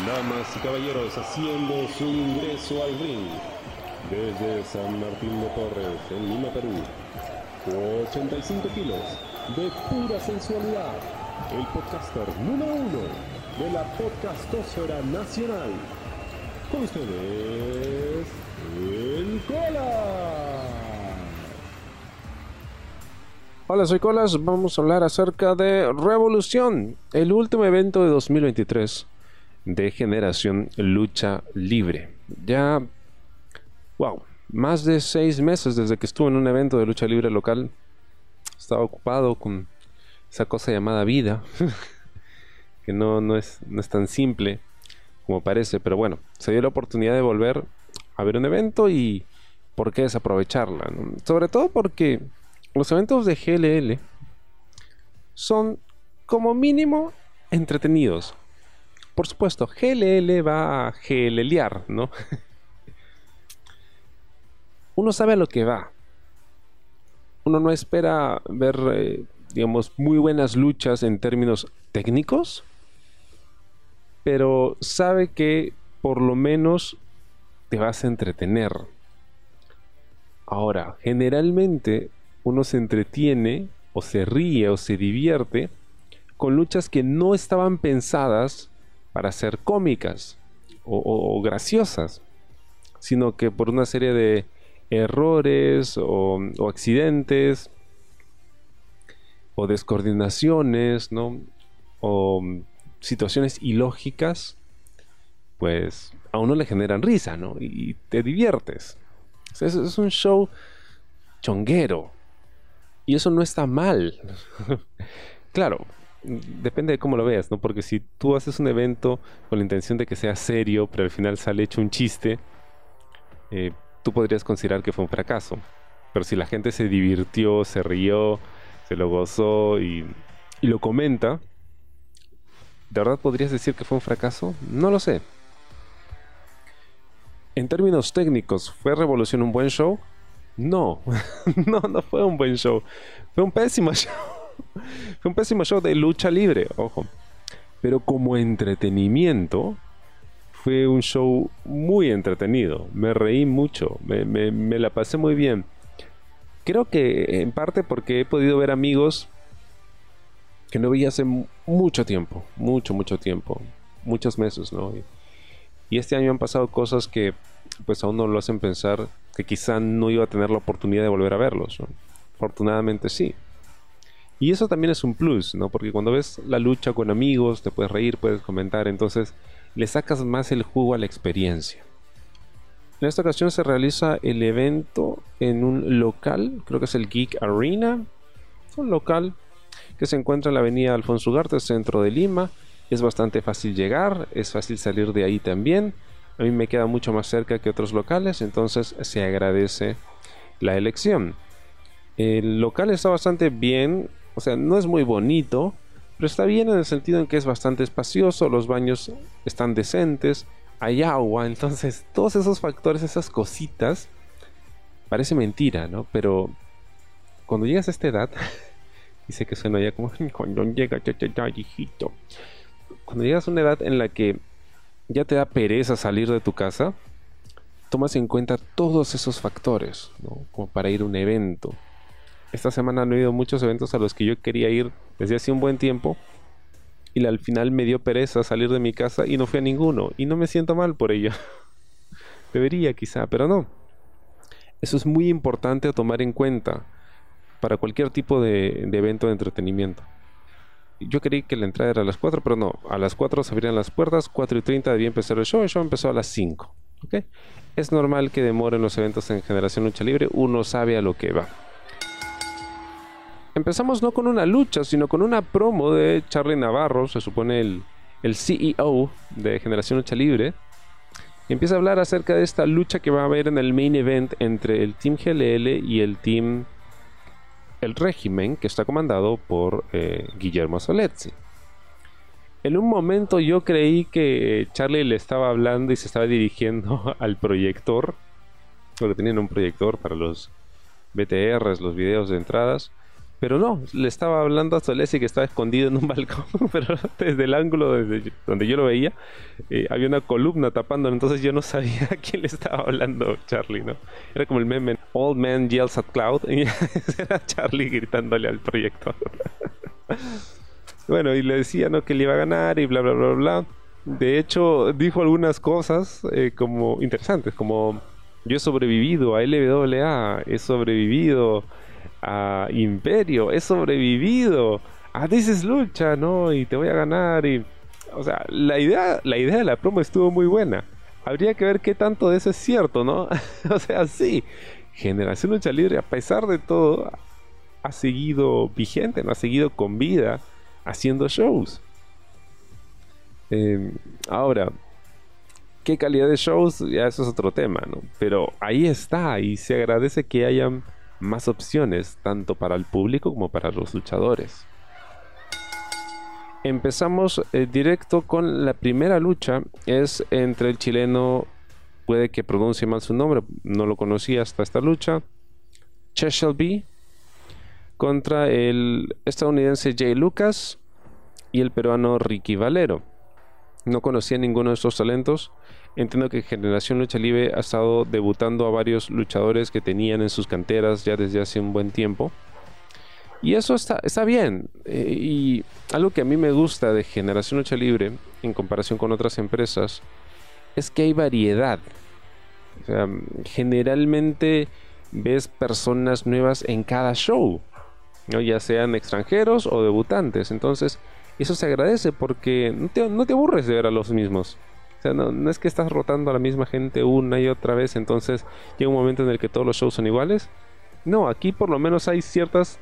Damas y caballeros, haciendo su ingreso al ring desde San Martín de Torres, en Lima, Perú. 85 kilos de pura sensualidad. El podcaster número uno de la podcastosfera nacional. Con ustedes, el Cola. Hola, soy Colas. Vamos a hablar acerca de Revolución, el último evento de 2023 de Generación Lucha Libre. Ya, wow, más de seis meses desde que estuve en un evento de lucha libre local. Estaba ocupado con esa cosa llamada vida, que no, no, es, no es tan simple como parece, pero bueno, se dio la oportunidad de volver a ver un evento y por qué desaprovecharla. Sobre todo porque los eventos de GLL son como mínimo entretenidos. Por supuesto, GLL va a GLLear, ¿no? Uno sabe a lo que va. Uno no espera ver, eh, digamos, muy buenas luchas en términos técnicos, pero sabe que por lo menos te vas a entretener. Ahora, generalmente uno se entretiene o se ríe o se divierte con luchas que no estaban pensadas para ser cómicas o, graciosas, sino que por una serie de errores o, accidentes o descoordinaciones, ¿no? O situaciones ilógicas, pues a uno le generan risa, ¿no? Y te diviertes. Es, es un show chonguero. Y eso no está mal. claro, depende de cómo lo veas, ¿no? Porque si tú haces un evento con la intención de que sea serio, pero al final sale hecho un chiste, eh, tú podrías considerar que fue un fracaso. Pero si la gente se divirtió, se rió, se lo gozó y, y lo comenta, ¿de verdad podrías decir que fue un fracaso? No lo sé. En términos técnicos, ¿fue Revolución un buen show? No, no, no fue un buen show. Fue un pésimo show. Fue un pésimo show de lucha libre, ojo. Pero como entretenimiento, fue un show muy entretenido. Me reí mucho, me, me- la pasé muy bien. Creo que en parte porque he podido ver amigos que no veía hace mu- mucho tiempo, mucho, mucho tiempo, muchos meses, ¿no? Y, y este año han pasado cosas que pues a uno lo hacen pensar que quizá no iba a tener la oportunidad de volver a verlos. ¿no? Afortunadamente sí. Y eso también es un plus, ¿no? Porque cuando ves la lucha con amigos, te puedes reír, puedes comentar, entonces le sacas más el jugo a la experiencia. En esta ocasión se realiza el evento en un local, creo que es el Geek Arena, un local que se encuentra en la avenida Alfonso Ugarte, centro de Lima. Es bastante fácil llegar, es fácil salir de ahí también. A mí me queda mucho más cerca que otros locales, entonces se agradece la elección. El local está bastante bien, o sea, no es muy bonito, pero está bien en el sentido en que es bastante espacioso, los baños están decentes, hay agua, entonces todos esos factores, esas cositas, parece mentira, ¿no? Pero cuando llegas a esta edad, dice que suena ya como cuando llega ya, ya, ya, hijito. Cuando llegas a una edad en la que ya te da pereza salir de tu casa, tomas en cuenta todos esos factores, ¿no? Como para ir a un evento. Esta semana no he ido muchos eventos a los que yo quería ir desde hace un buen tiempo. Y al final me dio pereza salir de mi casa y no fui a ninguno. Y no me siento mal por ello. Debería quizá, pero no. Eso es muy importante a tomar en cuenta para cualquier tipo de, evento de entretenimiento. Yo creí que la entrada era a las 4, pero no. A las 4 se abrían las puertas, 4 y 30 debía empezar el show. El show empezó a las 5. ¿ok? Es normal que demoren los eventos en Generación Lucha Libre. Uno sabe a lo que va. Empezamos no con una lucha, sino con una promo de Charlie Navarro, se supone el, el CEO de Generación Lucha Libre. Y empieza a hablar acerca de esta lucha que va a haber en el main event entre el Team GLL y el Team El Régimen, que está comandado por eh, Guillermo Soletzi. En un momento yo creí que Charlie le estaba hablando y se estaba dirigiendo al proyector, porque tenían un proyector para los BTRs, los videos de entradas. Pero no, le estaba hablando a Solesi que estaba escondido en un balcón, pero desde el ángulo desde donde yo lo veía, eh, había una columna tapándolo, entonces yo no sabía a quién le estaba hablando Charlie, ¿no? Era como el meme, Old Man Yells at Cloud, y era Charlie gritándole al proyector. bueno, y le decía, ¿no? Que le iba a ganar y bla, bla, bla, bla. De hecho, dijo algunas cosas eh, como interesantes, como yo he sobrevivido a LWA, he sobrevivido a Imperio, he sobrevivido a This Lucha, ¿no? Y te voy a ganar. O sea, la idea, la idea de la promo estuvo muy buena. Habría que ver qué tanto de eso es cierto, ¿no? o sea, sí, Generación Lucha Libre, a pesar de todo, ha seguido vigente, ¿no? Ha seguido con vida haciendo shows. Em, ahora, ¿qué calidad de shows? Ya eso es otro tema, ¿no? Pero ahí está y se agradece que hayan más opciones, tanto para el público como para los luchadores. Empezamos eh, directo con la primera lucha, es entre el chileno, puede que pronuncie mal su nombre, no lo conocía hasta esta lucha, Cheshelby, contra el estadounidense Jay Lucas y el peruano Ricky Valero. No conocía ninguno de estos talentos, Entiendo que Generación Lucha Libre ha estado debutando a varios luchadores que tenían en sus canteras ya desde hace un buen tiempo. Y eso está, está bien. Eh, y algo que a mí me gusta de Generación Lucha Libre, en comparación con otras empresas, es que hay variedad. generalmente ves personas nuevas en cada show, ya sean extranjeros o debutantes. Entonces, eso se agradece porque no te, no te aburres de ver a los mismos. O sea, no, es que estás rotando a la misma gente una y otra vez, entonces llega un momento en el que todos los shows son iguales. No, aquí por lo menos hay ciertas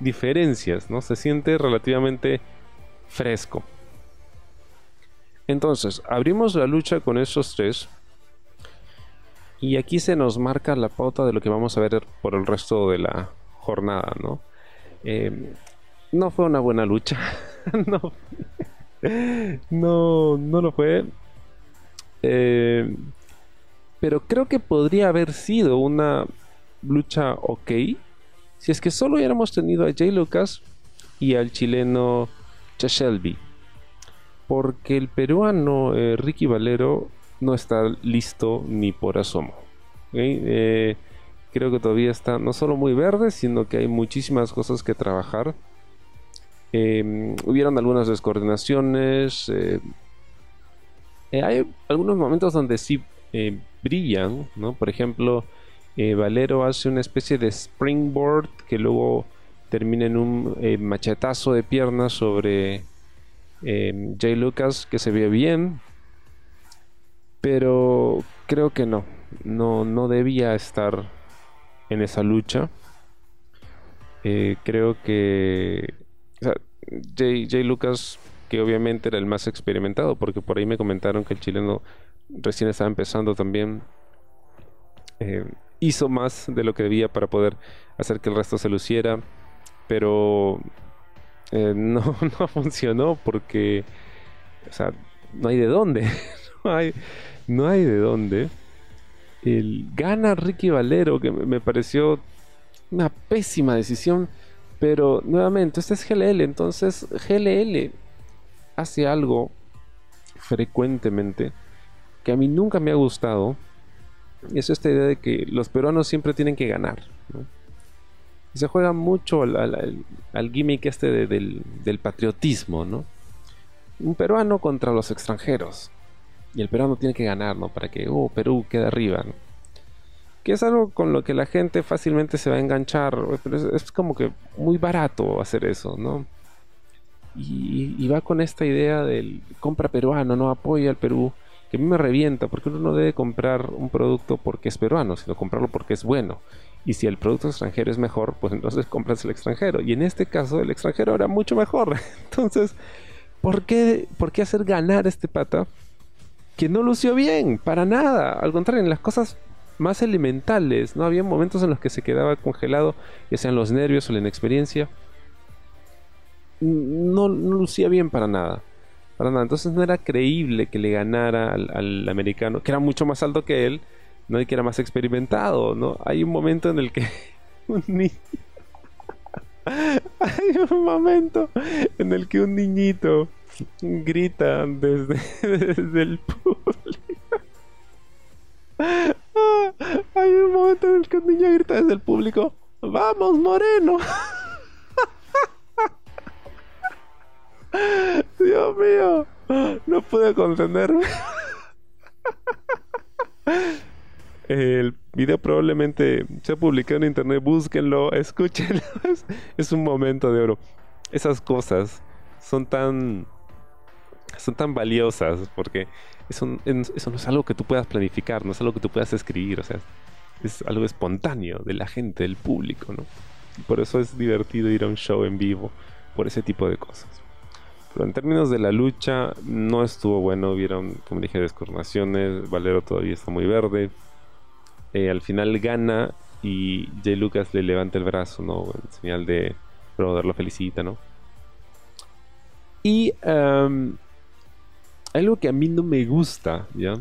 diferencias, ¿no? Se siente relativamente fresco. Entonces, abrimos la lucha con esos tres. Y aquí se nos marca la pauta de lo que vamos a ver por el resto de la jornada, ¿no? Eh, no fue una buena lucha. no, no, no lo fue. Eh, pero creo que podría haber sido una lucha ok si es que solo hubiéramos tenido a Jay Lucas y al chileno Chashelby. Porque el peruano eh, Ricky Valero no está listo ni por asomo. Eh, creo que todavía está no solo muy verde, sino que hay muchísimas cosas que trabajar. hubieron algunas descoordinaciones, eh, hay algunos momentos donde sí eh, brillan, ¿no? Por ejemplo, eh, Valero hace una especie de springboard que luego termina en un machetazo de piernas sobre Jay Lucas que se ve bien, pero creo que no, no, no debía estar en esa lucha. creo que Jay Lucas que obviamente era el más experimentado, porque por ahí me comentaron que el chileno recién estaba empezando también. Eh, hizo más de lo que debía para poder hacer que el resto se luciera, pero eh, no, no funcionó porque, o sea, no hay de dónde, no hay, no hay de dónde. El, gana Ricky Valero, que me pareció una pésima decisión, pero nuevamente, este es GLL, entonces GLL hace algo frecuentemente que a mí nunca me ha gustado. Es esta idea de que los peruanos siempre tienen que ganar. se juega mucho al, gimmick este del, patriotismo, ¿no? Un peruano contra los extranjeros. Y el peruano tiene que ganar, ¿no? Para que, oh, Perú quede arriba, Que es algo con lo que la gente fácilmente se va a enganchar. Pero es, es como que muy barato hacer eso, ¿no? Y, va con esta idea del compra peruano, no apoya al Perú, que a mí me revienta, porque uno no debe comprar un producto porque es peruano, sino comprarlo porque es bueno. Y si el producto extranjero es mejor, pues entonces compras el extranjero. Y en este caso, el extranjero era mucho mejor. Entonces, ¿por qué, ¿por qué hacer ganar este pata que no lució bien? Para nada. Al contrario, en las cosas más elementales, ¿no? Había momentos en los que se quedaba congelado, ya sean los nervios o la inexperiencia no, lucía bien para nada. Para nada. Entonces no era creíble que le ganara al, americano, que era mucho más alto que él, ¿no? y que era más experimentado. ¿no? Hay un momento en el que un niño, Hay un momento en el que un niñito grita desde, desde el público. Hay un momento en el que un niño grita desde el público. ¡Vamos, Moreno! Dios mío, no pude contenerme. El video probablemente se ha publicado en internet, búsquenlo, escúchenlo. Es, un momento de oro. Esas cosas son tan son tan valiosas porque eso no es algo que tú puedas planificar, no es algo que tú puedas escribir, o sea, es algo espontáneo de la gente, del público, ¿no? por eso es divertido ir a un show en vivo por ese tipo de cosas. En términos de la lucha, no estuvo bueno. Vieron, como dije, descoordinaciones. Valero todavía está muy verde. Eh, al final gana y Jay Lucas le levanta el brazo, ¿no? En señal de brother, lo felicita, ¿no? Y algo que a mí no me gusta, ¿ya?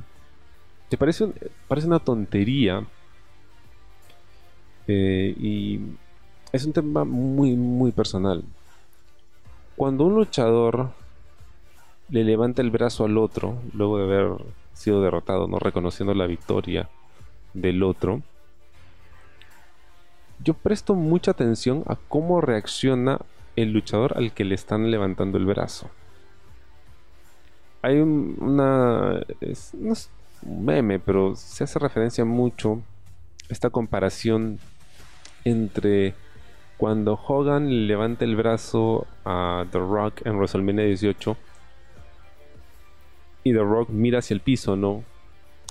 Te parece, parece una tontería. Eh, y es un tema muy, muy personal. Cuando un luchador le levanta el brazo al otro, luego de haber sido derrotado, no reconociendo la victoria del otro, yo presto mucha atención a cómo reacciona el luchador al que le están levantando el brazo. Hay una... no es un meme, pero se hace referencia mucho a esta comparación entre cuando Hogan levanta el brazo a The Rock en WrestleMania 18 y The Rock mira hacia el piso, ¿no?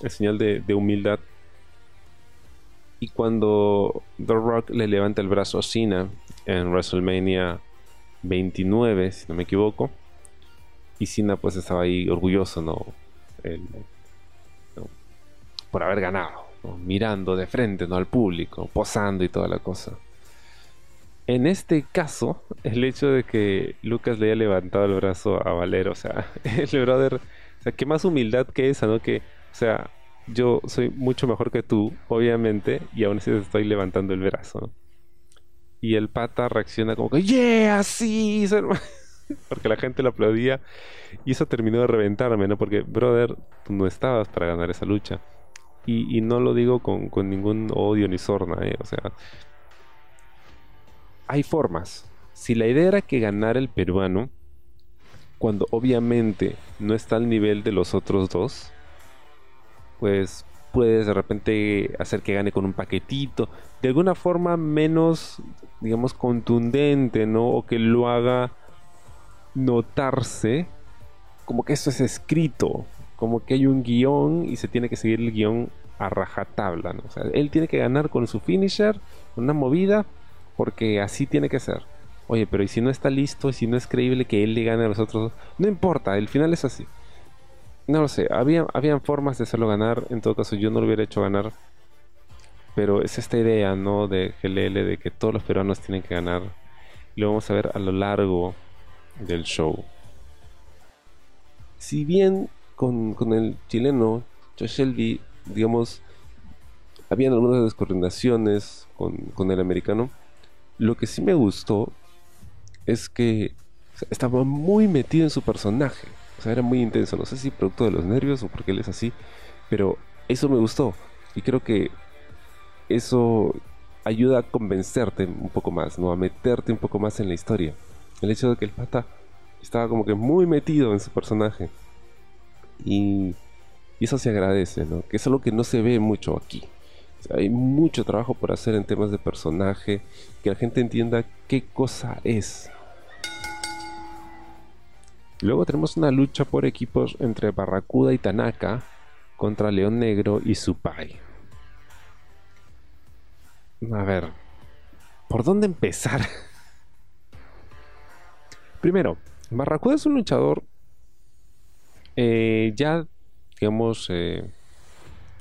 Es señal de, humildad. Y cuando The Rock le levanta el brazo a Cena en WrestleMania 29, si no me equivoco, y Cena pues estaba ahí orgulloso, ¿no? Por haber ganado, mirando de frente, ¿no? Al público, posando y toda la cosa. En este caso, el hecho de que Lucas le haya levantado el brazo a Valero, o sea, el brother, o sea, qué más humildad que esa, ¿no? Que, o sea, yo soy mucho mejor que tú, obviamente, y aún así te estoy levantando el brazo, ¿no? Y el pata reacciona como que, ¡Yeah! ¡Sí! Porque la gente lo aplaudía y eso terminó de reventarme, ¿no? Porque, brother, tú no estabas para ganar esa lucha. Y, no lo digo con, con ningún odio ni sorna, ¿eh? O sea, hay formas. Si la idea era que ganara el peruano, cuando obviamente no está al nivel de los otros dos, pues puedes de repente hacer que gane con un paquetito, de alguna forma menos, digamos, contundente, ¿no? O que lo haga notarse como que esto es escrito, como que hay un guion y se tiene que seguir el guion a rajatabla, ¿no? O sea, él tiene que ganar con su finisher, una movida, porque así tiene que ser. Oye, pero ¿y si no está listo? ¿Y si no es creíble que él le gane a los otros? No importa, el final es así. No lo sé, había, habían formas de hacerlo ganar. En todo caso, yo no lo hubiera hecho ganar. Pero es esta idea, ¿no? De GLL, de que todos los peruanos tienen que ganar. Lo vamos a ver a lo largo del show. Si bien con, el chileno, Chosheldi, digamos, habían algunas descoordinaciones con, con el americano lo que sí me gustó es que estaba muy metido en su personaje. O sea, era muy intenso. No sé si producto de los nervios o porque él es así. Pero eso me gustó. Y creo que eso ayuda a convencerte un poco más, ¿no? A meterte un poco más en la historia. El hecho de que el pata estaba como que muy metido en su personaje. Y, y eso se agradece, ¿no? Que es algo que no se ve mucho aquí. Hay mucho trabajo por hacer en temas de personaje, que la gente entienda qué cosa es. Luego tenemos una lucha por equipos entre Barracuda y Tanaka contra León Negro y Supai. A ver, ¿por dónde empezar? Primero, Barracuda es un luchador eh, ya, digamos, eh,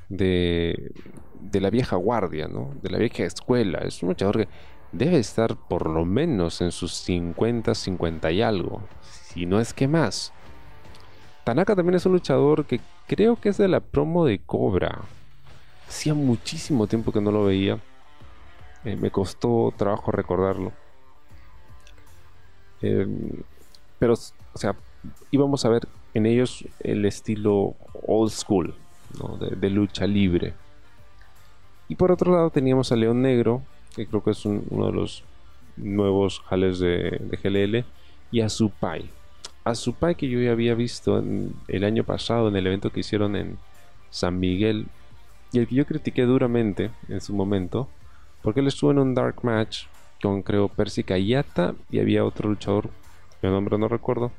de de la vieja guardia, ¿no? De la vieja escuela. Es un luchador que debe estar por lo menos en sus 50, 50 y algo. Si no es que más. Tanaka también es un luchador que creo que es de la promo de Cobra. Hacía muchísimo tiempo que no lo veía. Eh, me costó trabajo recordarlo. Em, pero, o sea, íbamos a ver en ellos el estilo old school, de, lucha libre. Y por otro lado teníamos a León Negro, que creo que es uno de los nuevos jales de, de GLL, y a Supai. A Supai que yo ya había visto el año pasado en el evento que hicieron en San Miguel, y el que yo critiqué duramente en su momento, porque él estuvo en un Dark Match con creo Percy Kayata y había otro luchador, el nombre no recuerdo.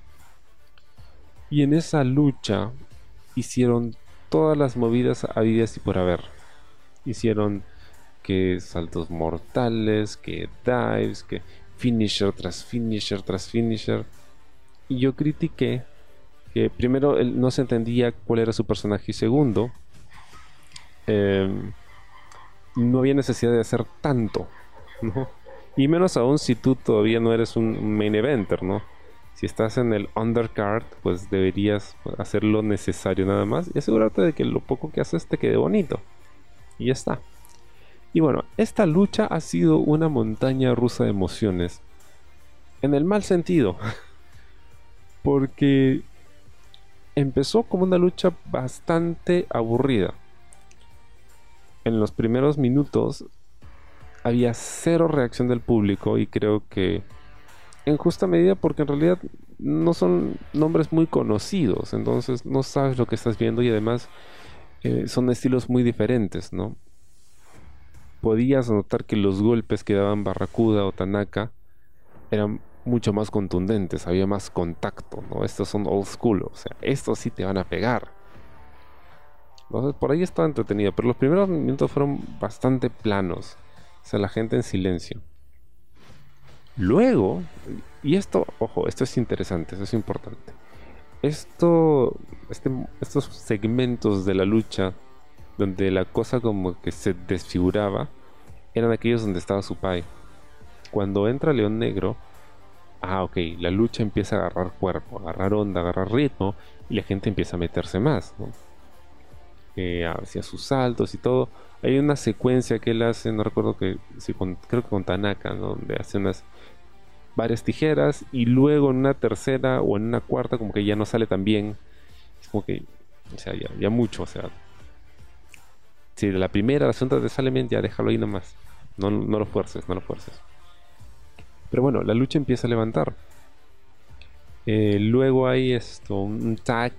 Y en esa lucha hicieron todas las movidas habidas y por haber. Hicieron que saltos mortales, que dives, que finisher tras finisher tras finisher. Y yo critiqué que primero él no se entendía cuál era su personaje y segundo, em, no había necesidad de hacer tanto. Y menos aún si tú todavía no eres un main eventer, ¿no? Si estás en el undercard, pues deberías hacer lo necesario nada más y asegurarte de que lo poco que haces te quede bonito. Y ya está. Y bueno, esta lucha ha sido una montaña rusa de emociones. En el mal sentido. Porque empezó como una lucha bastante aburrida. En los primeros minutos había cero reacción del público y creo que en justa medida porque en realidad no son nombres muy conocidos, entonces no sabes lo que estás viendo y además son estilos muy diferentes, ¿no? Podías notar que los golpes que daban Barracuda o Tanaka eran mucho más contundentes, había más contacto, ¿no? Estos son old school, o sea, estos sí te van a pegar. Entonces por ahí estaba entretenido, pero los primeros minutos fueron bastante planos. O sea, la gente en silencio. Luego, y esto, ojo, esto es interesante, esto es importante. Esto, este, estos segmentos de la lucha donde la cosa como que se desfiguraba eran aquellos donde estaba su pai. Cuando entra León Negro, ah, ok, la lucha empieza a agarrar cuerpo, agarrar onda, agarrar ritmo y la gente empieza a meterse más, ¿no? Eh, hacia sus saltos y todo. Hay una secuencia que él hace, no recuerdo que, si creo que con Tanaka, donde hace unas varias tijeras y luego en una tercera o en una cuarta como que ya no sale tan bien. Es como que, o sea, ya, mucho, o sea. Si de la primera, la segunda te sale bien, ya déjalo ahí nomás. No, no lo fuerces, no lo fuerces. Pero bueno, la lucha empieza a levantar. Eh, luego hay esto, un tag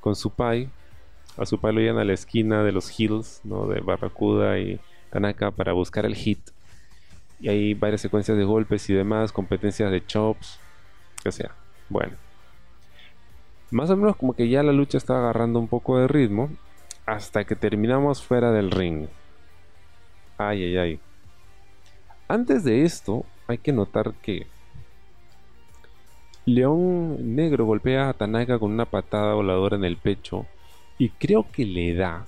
con Supai a su lo llevan a la esquina de los hills, ¿no? De Barracuda y Tanaka para buscar el hit. Y hay varias secuencias de golpes y demás, competencias de chops, que sea. Bueno. Más o menos como que ya la lucha está agarrando un poco de ritmo hasta que terminamos fuera del ring. Ay, ay, ay. Antes de esto, hay que notar que León Negro golpea a Tanaka con una patada voladora en el pecho y creo que le da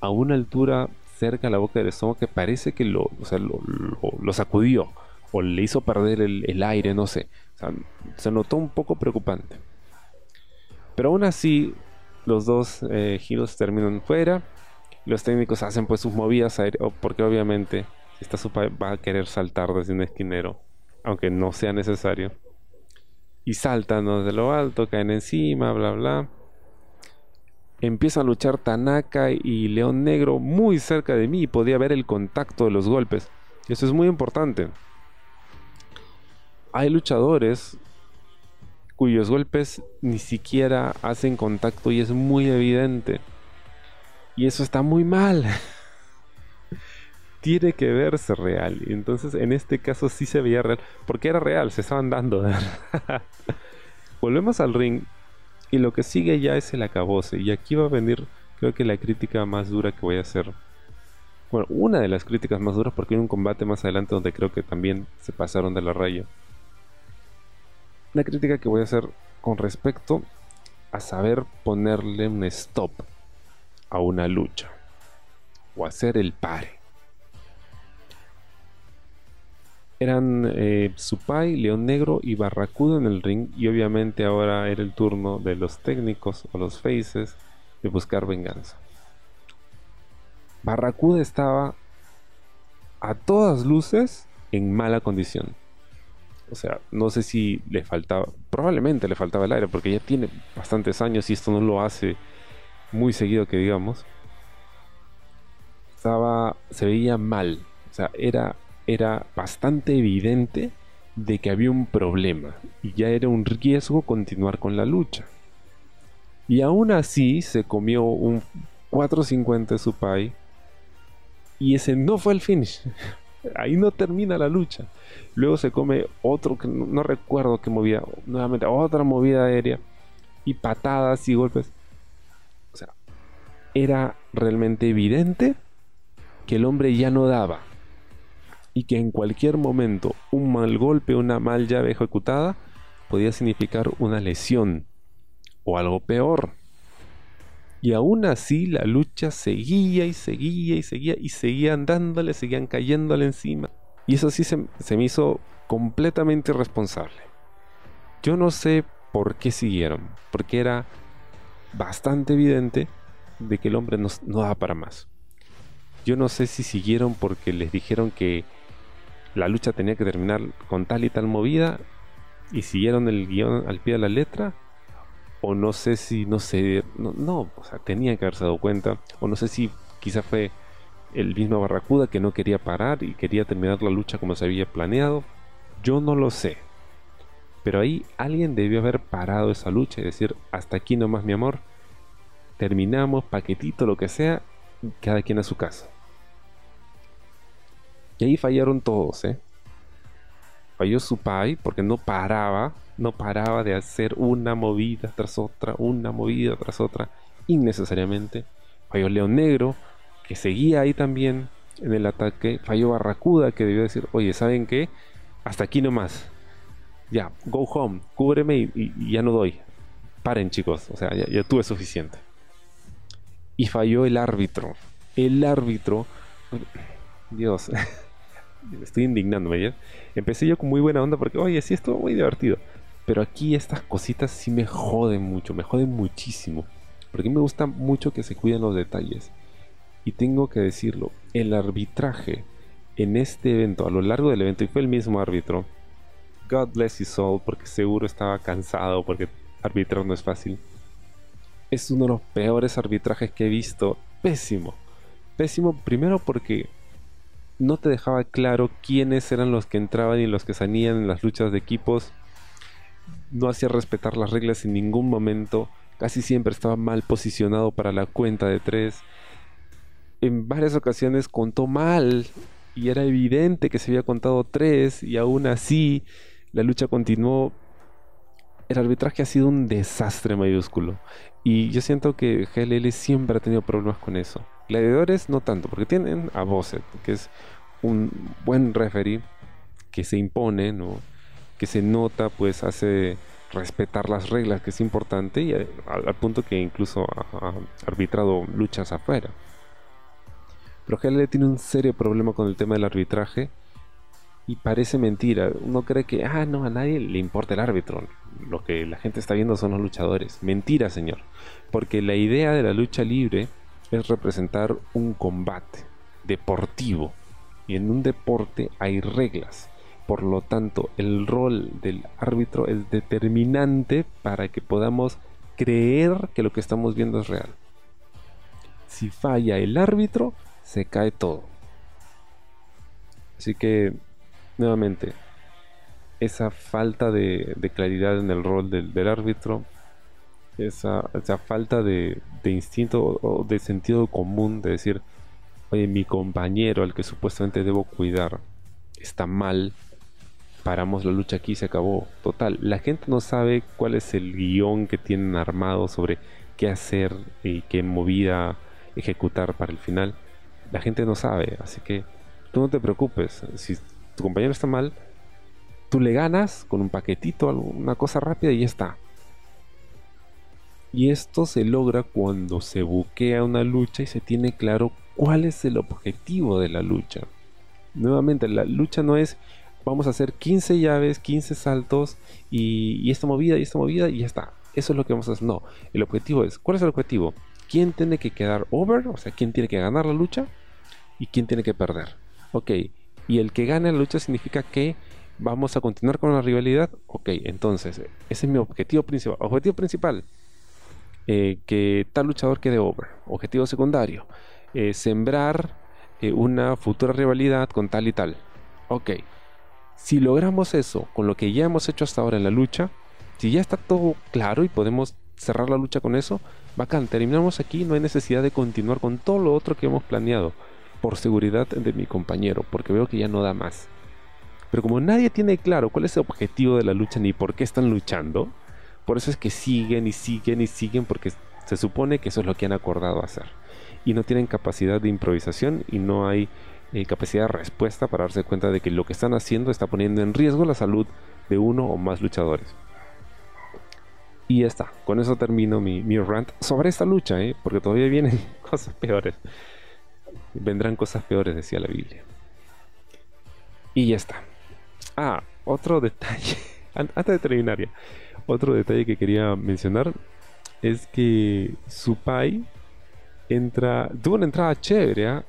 a una altura cerca la boca del estómago que parece que lo, lo, sacudió o le hizo perder el, aire, no sé. se notó un poco preocupante. Pero aún así, los dos eh, giros terminan fuera. Los técnicos hacen pues sus movidas aéreas, porque obviamente esta sopa va a querer saltar desde un esquinero, aunque no sea necesario. Y saltan desde lo alto, caen encima, bla bla empieza a luchar Tanaka y León Negro muy cerca de mí y podía ver el contacto de los golpes. Eso es muy importante. Hay luchadores cuyos golpes ni siquiera hacen contacto y es muy evidente. Y eso está muy mal. Tiene que verse real. Entonces en este caso sí se veía real. Porque era real, se estaban dando. Volvemos al ring y lo que sigue ya es el acabose. Y aquí va a venir, creo que la crítica más dura que voy a hacer. Bueno, una de las críticas más duras porque hay un combate más adelante donde creo que también se pasaron de la raya. La crítica que voy a hacer con respecto a saber ponerle un stop a una lucha. O hacer el pare. Eran eh, Supai, León Negro y Barracuda en el ring y obviamente ahora era el turno de los técnicos o los faces de buscar venganza. Barracuda estaba a todas luces en mala condición. O sea, no sé si le faltaba, probablemente le faltaba el aire, porque ya tiene bastantes años y esto no lo hace muy seguido que digamos. Estaba, se veía mal, o sea, era, era bastante evidente de que había un problema y ya era un riesgo continuar con la lucha. Y aún así se comió un 450 su pie y ese no fue el finish. Ahí no termina la lucha. Luego se come otro que no, recuerdo qué movía. Nuevamente otra movida aérea. Y patadas y golpes. O sea, era realmente evidente que el hombre ya no daba. Y que en cualquier momento un mal golpe, una mal llave ejecutada, podía significar una lesión. O algo peor. Y aún así la lucha seguía y seguía y seguía y seguían dándole, seguían cayéndole encima. Y eso sí se, me hizo completamente irresponsable. Yo no sé por qué siguieron, porque era bastante evidente de que el hombre no, no daba para más. Yo no sé si siguieron porque les dijeron que la lucha tenía que terminar con tal y tal movida y siguieron el guion al pie de la letra o no sé si, no sé, no, o sea, tenía que haberse dado cuenta, o no sé si quizá fue el mismo Barracuda que no quería parar y quería terminar la lucha como se había planeado, yo no lo sé. Pero ahí alguien debió haber parado esa lucha y decir, hasta aquí nomás mi amor, terminamos, paquetito, lo que sea, cada quien a su casa. Y ahí fallaron todos, ¿eh? Falló su pai porque no paraba no paraba de hacer una movida tras otra, una movida tras otra, innecesariamente. Falló León Negro, que seguía ahí también en el ataque. Falló Barracuda, que debió decir, oye, ¿saben qué? Hasta aquí nomás. Ya, go home, cúbreme y, ya no doy. Paren chicos, o sea, ya, ya tuve suficiente. Y falló el árbitro. El árbitro... Dios, estoy indignándome ya. Empecé yo con muy buena onda porque, oye, sí, estuvo muy divertido. Pero aquí estas cositas sí me joden mucho, me joden muchísimo. Porque me gusta mucho que se cuiden los detalles. Y tengo que decirlo, el arbitraje en este evento, a lo largo del evento, y fue el mismo árbitro, God bless his soul, porque seguro estaba cansado, porque arbitrar no es fácil. Es uno de los peores arbitrajes que he visto. Pésimo. Pésimo primero porque no te dejaba claro quiénes eran los que entraban y los que salían en las luchas de equipos no hacía respetar las reglas en ningún momento, casi siempre estaba mal posicionado para la cuenta de tres. En varias ocasiones contó mal y era evidente que se había contado tres y aún así la lucha continuó. El arbitraje ha sido un desastre mayúsculo y yo siento que GLL siempre ha tenido problemas con eso. Gladiadores no tanto, porque tienen a Bosset, que es un buen referee que se impone, ¿no? que se nota, pues hace respetar las reglas, que es importante, y al, punto que incluso ha, arbitrado luchas afuera. Pero GLL tiene un serio problema con el tema del arbitraje y parece mentira. Uno cree que, ah, no, a nadie le importa el árbitro. Lo que la gente está viendo son los luchadores. Mentira, señor. Porque la idea de la lucha libre es representar un combate deportivo. Y en un deporte hay reglas. Por lo tanto, el rol del árbitro es determinante para que podamos creer que lo que estamos viendo es real. Si falla el árbitro, se cae todo. Así que, nuevamente, esa falta de, claridad en el rol del, árbitro, esa, falta de, instinto o de sentido común de decir, oye, mi compañero al que supuestamente debo cuidar está mal, paramos la lucha aquí y se acabó. Total, la gente no sabe cuál es el guion que tienen armado sobre qué hacer y qué movida ejecutar para el final. La gente no sabe, así que tú no te preocupes. Si tu compañero está mal, tú le ganas con un paquetito, una cosa rápida y ya está. Y esto se logra cuando se buquea una lucha y se tiene claro cuál es el objetivo de la lucha. Nuevamente, la lucha no es vamos a hacer 15 llaves, 15 saltos y, esta movida y esta movida y ya está. Eso es lo que vamos a hacer. No, el objetivo es, ¿cuál es el objetivo? ¿Quién tiene que quedar over? O sea, ¿quién tiene que ganar la lucha? ¿Y quién tiene que perder? Ok, y el que gane la lucha significa que vamos a continuar con la rivalidad. Ok, entonces, ese es mi objetivo principal. Objetivo principal, eh, que tal luchador quede over. Objetivo secundario, eh, sembrar eh, una futura rivalidad con tal y tal. Ok, si logramos eso con lo que ya hemos hecho hasta ahora en la lucha, si ya está todo claro y podemos cerrar la lucha con eso, bacán, terminamos aquí, no hay necesidad de continuar con todo lo otro que hemos planeado, por seguridad de mi compañero, porque veo que ya no da más. Pero como nadie tiene claro cuál es el objetivo de la lucha ni por qué están luchando, por eso es que siguen y siguen y siguen porque se supone que eso es lo que han acordado hacer. Y no tienen capacidad de improvisación y no hay eh, capacidad de respuesta para darse cuenta de que lo que están haciendo está poniendo en riesgo la salud de uno o más luchadores. Y ya está, con eso termino mi, mi rant sobre esta lucha, ¿eh? porque todavía vienen cosas peores. Vendrán cosas peores, decía la Biblia. Y ya está. Ah, otro detalle. Antes de terminar ya. Otro detalle que quería mencionar es que Supai entra. Tuvo una entrada chévere. ¿ah?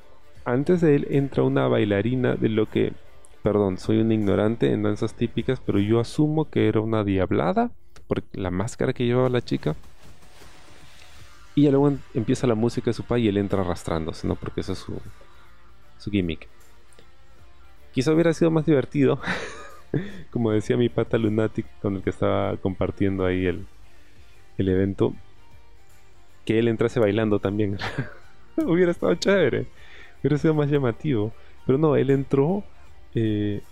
Antes de él entra una bailarina de lo que. Perdón, soy un ignorante en danzas típicas, pero yo asumo que era una diablada por la máscara que llevaba la chica. Y ya luego empieza la música de su pai y él entra arrastrándose, ¿no? Porque eso es su, su gimmick. Quizá hubiera sido más divertido, como decía mi pata Lunatic con el que estaba compartiendo ahí el, el evento, que él entrase bailando también. hubiera estado chévere, hubiera sido más llamativo. Pero no, él entró eh,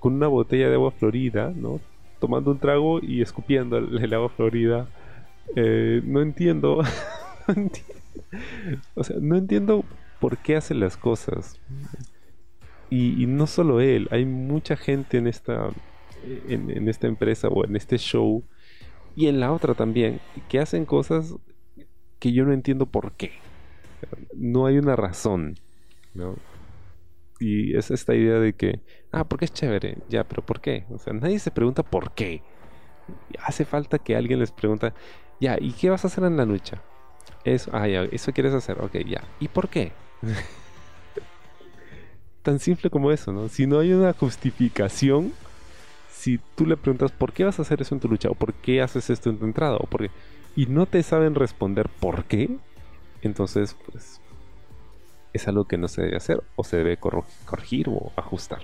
con una botella de agua florida, ¿no? Tomando un trago y escupiendo el, agua florida. Eh, no entiendo. o sea, no entiendo por qué hace las cosas. Y, no solo él, hay mucha gente en esta, en, esta empresa o en este show y en la otra también que hacen cosas que yo no entiendo por qué. No hay una razón. Y es esta idea de que, ah, porque es chévere, ya, pero ¿por qué? O sea, nadie se pregunta por qué. Hace falta que alguien les pregunta, ya, ¿y qué vas a hacer en la lucha? Eso, ah, ya, eso quieres hacer, ok, ya. ¿Y por qué? Tan simple como eso, ¿no? Si no hay una justificación, si tú le preguntas por qué vas a hacer eso en tu lucha, o por qué haces esto en tu entrada, o por qué, y no te saben responder por qué, entonces, pues, es algo que no se debe hacer, o se debe corregir o ajustar.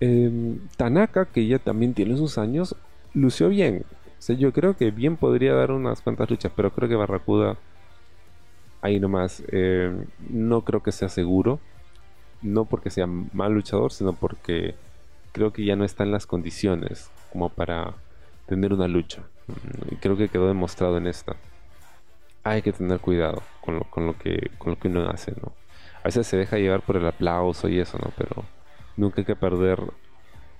Em, Tanaka, que ya también tiene sus años, lució bien yo creo que bien podría dar unas cuantas luchas, pero creo que Barracuda, ahí nomás, eh, no creo que sea seguro. No porque sea mal luchador, sino porque creo que ya no está en las condiciones como para tener una lucha. Y creo que quedó demostrado en esta. Hay que tener cuidado con lo, con lo, que, con lo que uno hace, ¿no? A veces se deja llevar por el aplauso y eso, ¿no? Pero nunca hay que perder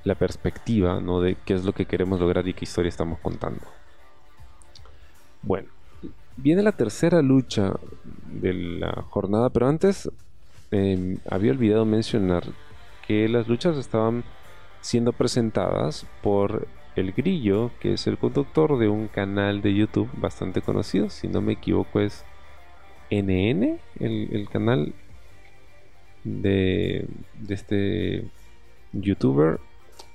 la perspectiva ¿no? de qué es lo que queremos lograr y qué historia estamos contando. Bueno, viene la tercera lucha de la jornada, pero antes em, había olvidado mencionar que las luchas estaban siendo presentadas por El Grillo, que es el conductor de un canal de YouTube bastante conocido, si no me equivoco es NN, el, canal de, de este youtuber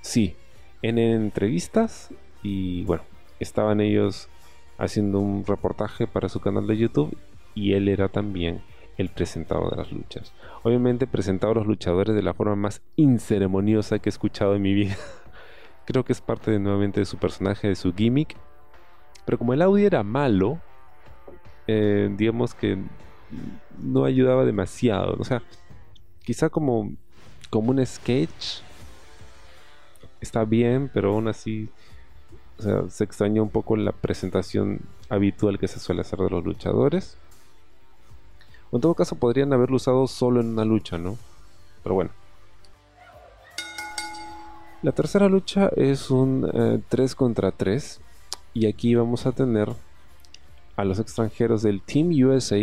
Sí, en entrevistas y bueno, estaban ellos haciendo un reportaje para su canal de YouTube y él era también el presentador de las luchas. Obviamente presentaba a los luchadores de la forma más inceremoniosa que he escuchado en mi vida. Creo que es parte de, nuevamente de su personaje, de su gimmick. Pero como el audio era malo, eh, digamos que no ayudaba demasiado. O sea, quizá como, como un sketch está bien, pero aún así se extraña un poco la presentación habitual que se suele hacer de los luchadores. O en todo caso podrían haberlo usado solo en una lucha, ¿no? Pero bueno. La tercera lucha es un 3 eh, contra 3. Y aquí vamos a tener a los extranjeros del Team USA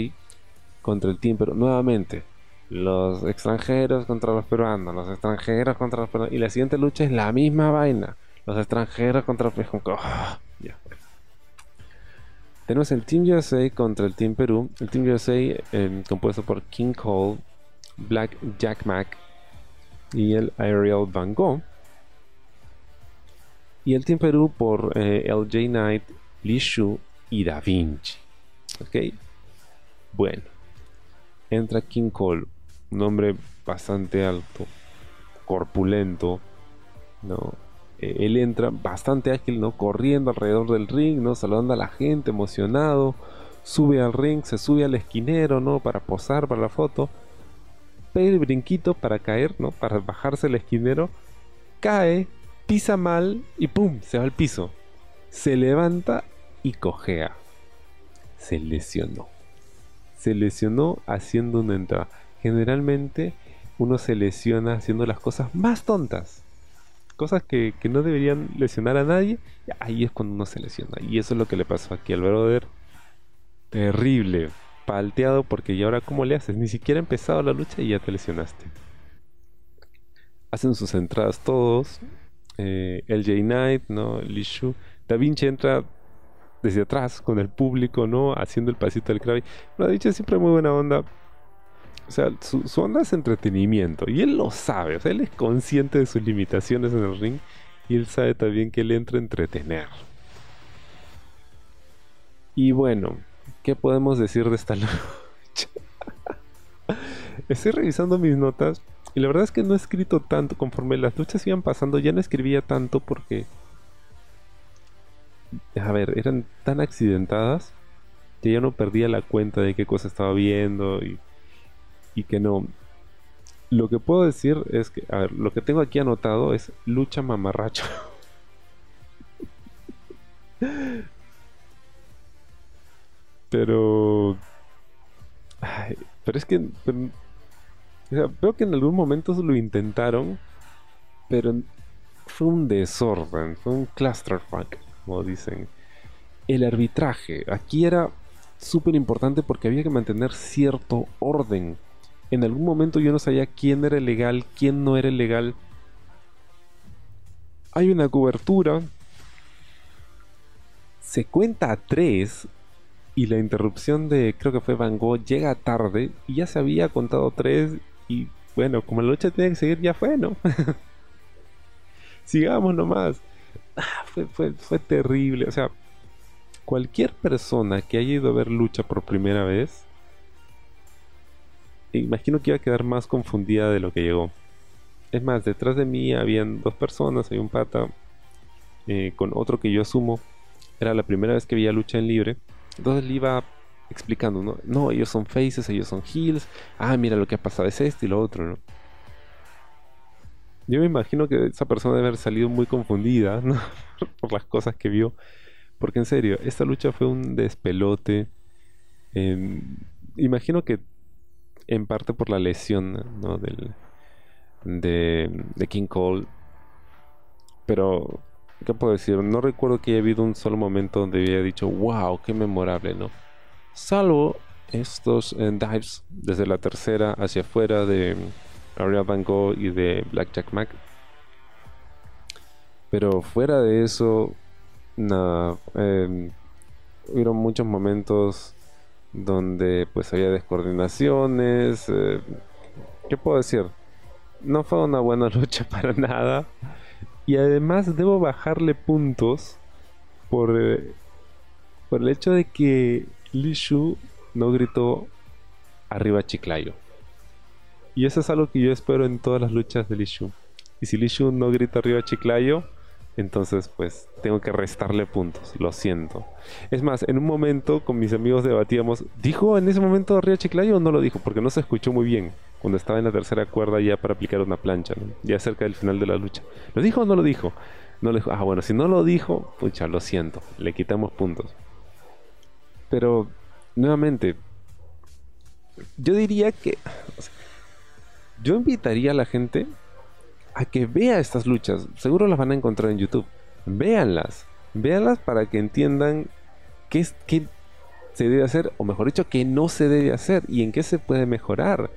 contra el Team, pero nuevamente los extranjeros contra los peruanos, los extranjeros contra los peruanos. Y la siguiente lucha es la misma vaina. Los extranjeros contra los peruanos. Oh, Tenemos el Team USA contra el Team Perú. El Team USA em, compuesto por King Cole, Black Jack Mac, y el Ariel Van Gogh. Y el Team Perú por eh, LJ Knight, Li Shu y Da Vinci. Ok. Bueno. Entra King Cole. Un hombre bastante alto. Corpulento. ¿no? Eh, él entra bastante ágil, ¿no? Corriendo alrededor del ring, ¿no? Saludando a la gente, emocionado. Sube al ring, se sube al esquinero, ¿no? Para posar para la foto. Pega el brinquito para caer, ¿no? Para bajarse el esquinero. Cae, pisa mal y ¡pum! Se va al piso. Se levanta y cojea. Se lesionó. Se lesionó haciendo una entrada. Generalmente uno se lesiona haciendo las cosas más tontas. Cosas que, no deberían lesionar a nadie. Ahí es cuando uno se lesiona. Y eso es lo que le pasó aquí al brother. Terrible. Palteado porque ¿y ahora cómo le haces? Ni siquiera ha empezado la lucha y ya te lesionaste. Hacen sus entradas todos eh, LJ Knight, ¿no? Lishu. Da Vinci entra desde atrás con el público, ¿no? Haciendo el pasito del Krabi. Da Vinci siempre muy buena onda. O sea, su, onda es entretenimiento. Y él lo sabe. O sea, él es consciente de sus limitaciones en el ring. Y él sabe también que él entra a entretener. Y bueno, ¿qué podemos decir de esta lucha? Estoy revisando mis notas y la verdad es que no he escrito tanto. Conforme las luchas iban pasando, ya no escribía tanto porque. A ver, eran tan accidentadas que ya no perdía la cuenta de qué cosa estaba viendo y, y que no. Lo que puedo decir es que, a ver, lo que tengo aquí anotado es lucha mamarracho. pero. pero es que veo que en algún momento lo intentaron, pero fue un desorden, fue un clusterfuck, como dicen. El arbitraje, aquí era súper importante porque había que mantener cierto orden. En algún momento yo no sabía quién era legal, quién no era legal. Hay una cobertura. Se cuenta a tres y la interrupción de creo que fue Van Gogh llega tarde y ya se había contado tres y bueno, como la lucha tiene que seguir, ya fue, ¿no? Sigamos nomás. Ah, fue, fue, fue terrible. O sea, cualquier persona que haya ido a ver lucha por primera vez, imagino que iba a quedar más confundida de lo que llegó. Es más, detrás de mí habían dos personas, hay un pata eh, con otro que yo asumo era la primera vez que veía lucha en libre. Entonces le iba explicando, ¿no? No, ellos son faces, ellos son heels. Ah, mira lo que ha pasado es esto y lo otro. Yo me imagino que esa persona debe haber salido muy confundida, ¿no? por las cosas que vio. Porque en serio, esta lucha fue un despelote. imagino que en parte por la lesión ¿no? Del, de, de King Cole. Pero, ¿qué puedo decir? No recuerdo que haya habido un solo momento donde había dicho, wow, qué memorable, ¿no? salvo estos eh, dives desde la tercera hacia afuera de Ariel Van Gogh y de Blackjack Mac. Pero fuera de eso, nada. Eh, hubieron muchos momentos donde pues había descoordinaciones. Eh, ¿Qué puedo decir? No fue una buena lucha para nada. Y además debo bajarle puntos por, eh, por el hecho de que Li Shu no gritó arriba Chiclayo. Y eso es algo que yo espero en todas las luchas de Li Shu. Y si Li Shu no grita arriba Chiclayo, entonces pues tengo que restarle puntos, lo siento. Es más, en un momento con mis amigos debatíamos, ¿dijo en ese momento arriba Chiclayo o no lo dijo? Porque no se escuchó muy bien cuando estaba en la tercera cuerda ya para aplicar una plancha, ya cerca del final de la lucha. ¿Lo dijo o no lo dijo? No le dijo, ah bueno, si no lo dijo, pucha, lo siento, le quitamos puntos. Pero, nuevamente, yo diría que... yo invitaría a la gente a que vea estas luchas. Seguro las van a encontrar en YouTube. Véanlas. Véanlas para que entiendan qué, se debe hacer, o mejor dicho, qué no se debe hacer y en qué se puede mejorar.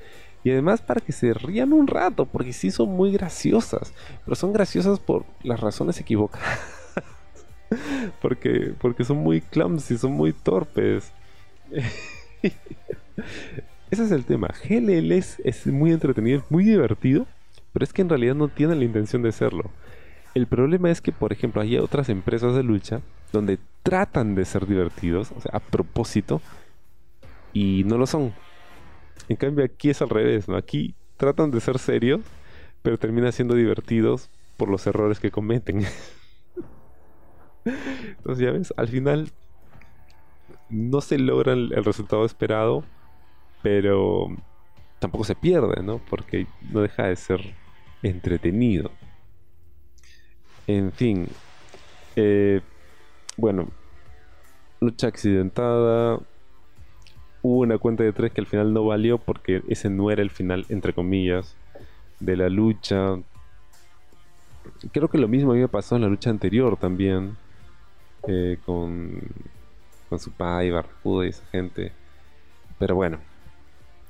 Y además para que se rían un rato, porque sí son muy graciosas, pero son graciosas por las razones equivocadas. porque, porque son muy clumsy, son muy torpes. Ese es el tema. GLL es, es muy entretenido, es muy divertido, pero es que en realidad no tienen la intención de serlo. El problema es que, por ejemplo, hay otras empresas de lucha donde tratan de ser divertidos, o sea, a propósito, y no lo son. En cambio, aquí es al revés, ¿no? Aquí tratan de ser serios, pero terminan siendo divertidos por los errores que cometen. Entonces, ya ves, al final no se logra el, resultado esperado, pero tampoco se pierde, ¿no? Porque no deja de ser entretenido. En fin, eh, bueno, lucha accidentada. Hubo una cuenta de tres que al final no valió porque ese no era el final, entre comillas, de la lucha. Creo que lo mismo había pasado en la lucha anterior también. Eh, con, con su pai, Barracuda y esa gente. Pero bueno,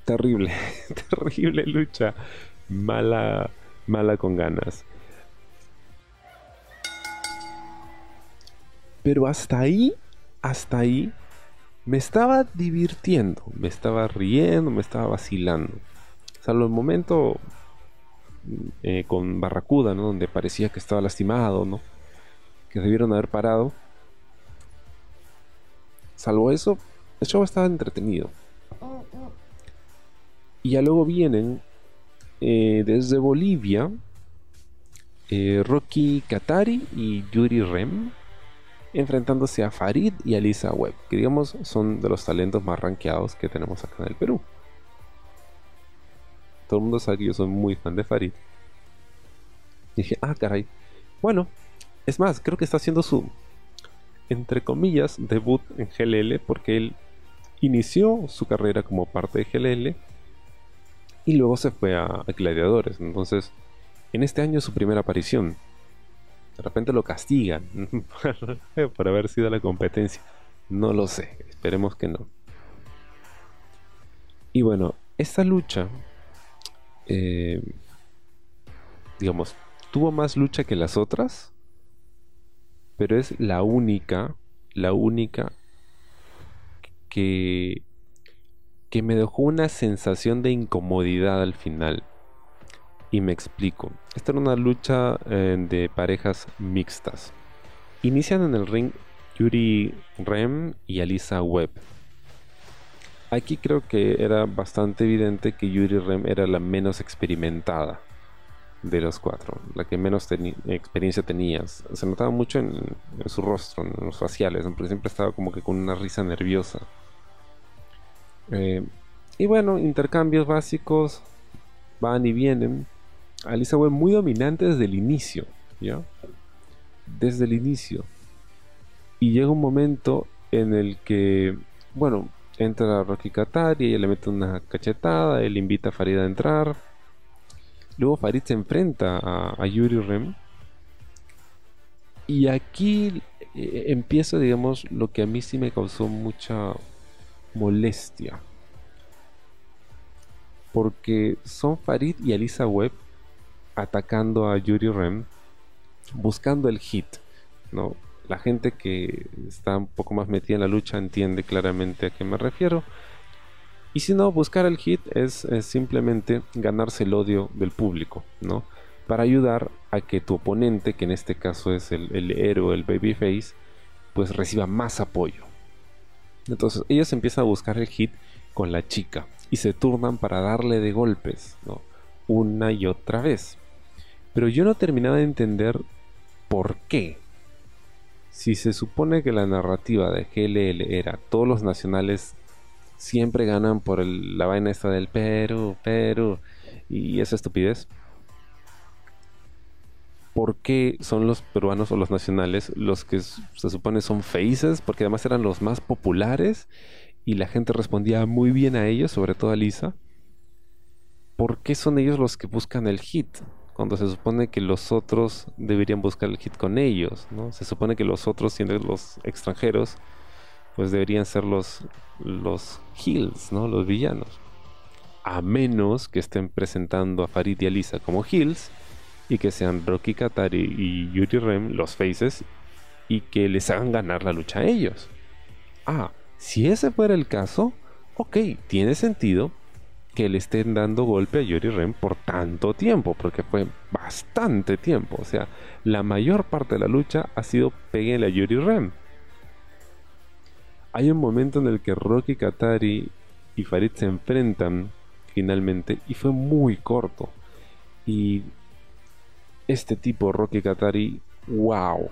terrible, terrible lucha. Mala, mala con ganas. Pero hasta ahí, hasta ahí, me estaba divirtiendo, me estaba riendo, me estaba vacilando. Salvo el momento eh, con Barracuda, ¿no? Donde parecía que estaba lastimado, ¿no? Que debieron haber parado. Salvo eso, el show estaba entretenido. Y ya luego vienen eh, desde Bolivia eh, Rocky Katari y Yuri Rem enfrentándose a Farid y a Lisa Webb, que digamos son de los talentos más rankeados que tenemos acá en el Perú. Todo el mundo sabe que yo soy muy fan de Farid. Y dije, ah, caray. Bueno, es más, creo que está haciendo su, entre comillas, debut en GLL, porque él inició su carrera como parte de GLL y luego se fue a, Gladiadores. Entonces, en este año su primera aparición. De repente lo castigan por haber sido la competencia. No lo sé, esperemos que no. Y bueno, esta lucha, eh, digamos, tuvo más lucha que las otras, pero es la única, la única que, que me dejó una sensación de incomodidad al final. Y me explico. Esta era una lucha eh, de parejas mixtas. Inician en el ring Yuri Rem y Alisa Webb. Aquí creo que era bastante evidente que Yuri Rem era la menos experimentada de los cuatro, la que menos experiencia tenía. Se notaba mucho en, su rostro, en los faciales, porque siempre estaba como que con una risa nerviosa. Eh, y bueno, intercambios básicos van y vienen. Alisa Webb muy dominante desde el inicio, ¿ya? Desde el inicio. Y llega un momento en el que, bueno, entra Rocky Katari, ella le mete una cachetada, él invita a Farid a entrar. Luego Farid se enfrenta a, Yuri Rem. Y aquí eh, empieza, digamos, lo que a mí sí me causó mucha molestia. Porque son Farid y Alisa Webb atacando a Yuri Rem, buscando el hit, ¿no? La gente que está un poco más metida en la lucha entiende claramente a qué me refiero. Y si no, buscar el hit es, simplemente ganarse el odio del público, ¿no? Para ayudar a que tu oponente, que en este caso es el, el héroe, el babyface, pues reciba más apoyo. Entonces ellos empiezan a buscar el hit con la chica y se turnan para darle de golpes, ¿no? Una y otra vez. Pero yo no terminaba de entender por qué. Si se supone que la narrativa de GLL era todos los nacionales siempre ganan por la vaina esta del Perú, Perú y esa estupidez. ¿Por qué son los peruanos o los nacionales los que se supone son faces? Porque además eran los más populares y la gente respondía muy bien a ellos, sobre todo a Lisa. ¿Por qué son ellos los que buscan el hit? cuando se supone que los otros deberían buscar el hit con ellos, ¿no? Se supone que los otros, siendo los extranjeros, pues deberían ser los, los heels, ¿no? Los villanos. A menos que estén presentando a Farid y Alisa como heels y que sean Rocky Katari y Yuri Rem los faces y que les hagan ganar la lucha a ellos. Ah, si ese fuera el caso, ok, tiene sentido que le estén dando golpe a Yuri Ren por tanto tiempo, porque fue bastante tiempo. O sea, la mayor parte de la lucha ha sido peguenle a Yuri Ren. Hay un momento en el que Rocky Katari y Farid se enfrentan finalmente y fue muy corto. Y este tipo, Rocky Katari, wow.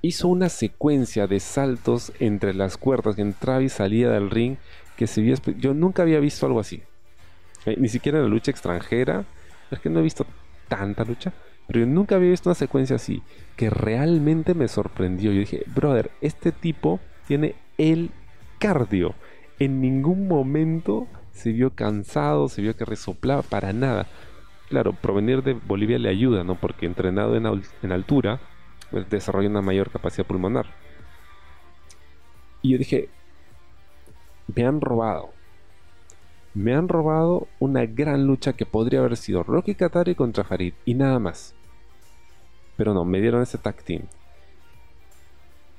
Hizo una secuencia de saltos entre las cuerdas que entraba y salía del ring que se vio. Yo nunca había visto algo así. Eh, ni siquiera en la lucha extranjera. Es que no he visto tanta lucha. Pero yo nunca había visto una secuencia así. Que realmente me sorprendió. Yo dije, brother, este tipo tiene el cardio. En ningún momento se vio cansado, se vio que resoplaba para nada. Claro, provenir de Bolivia le ayuda, ¿no? Porque entrenado en, altura, pues desarrolla una mayor capacidad pulmonar. Y yo dije, me han robado. Me han robado una gran lucha que podría haber sido Rocky Katari contra Farid y nada más. Pero no, me dieron ese tag team.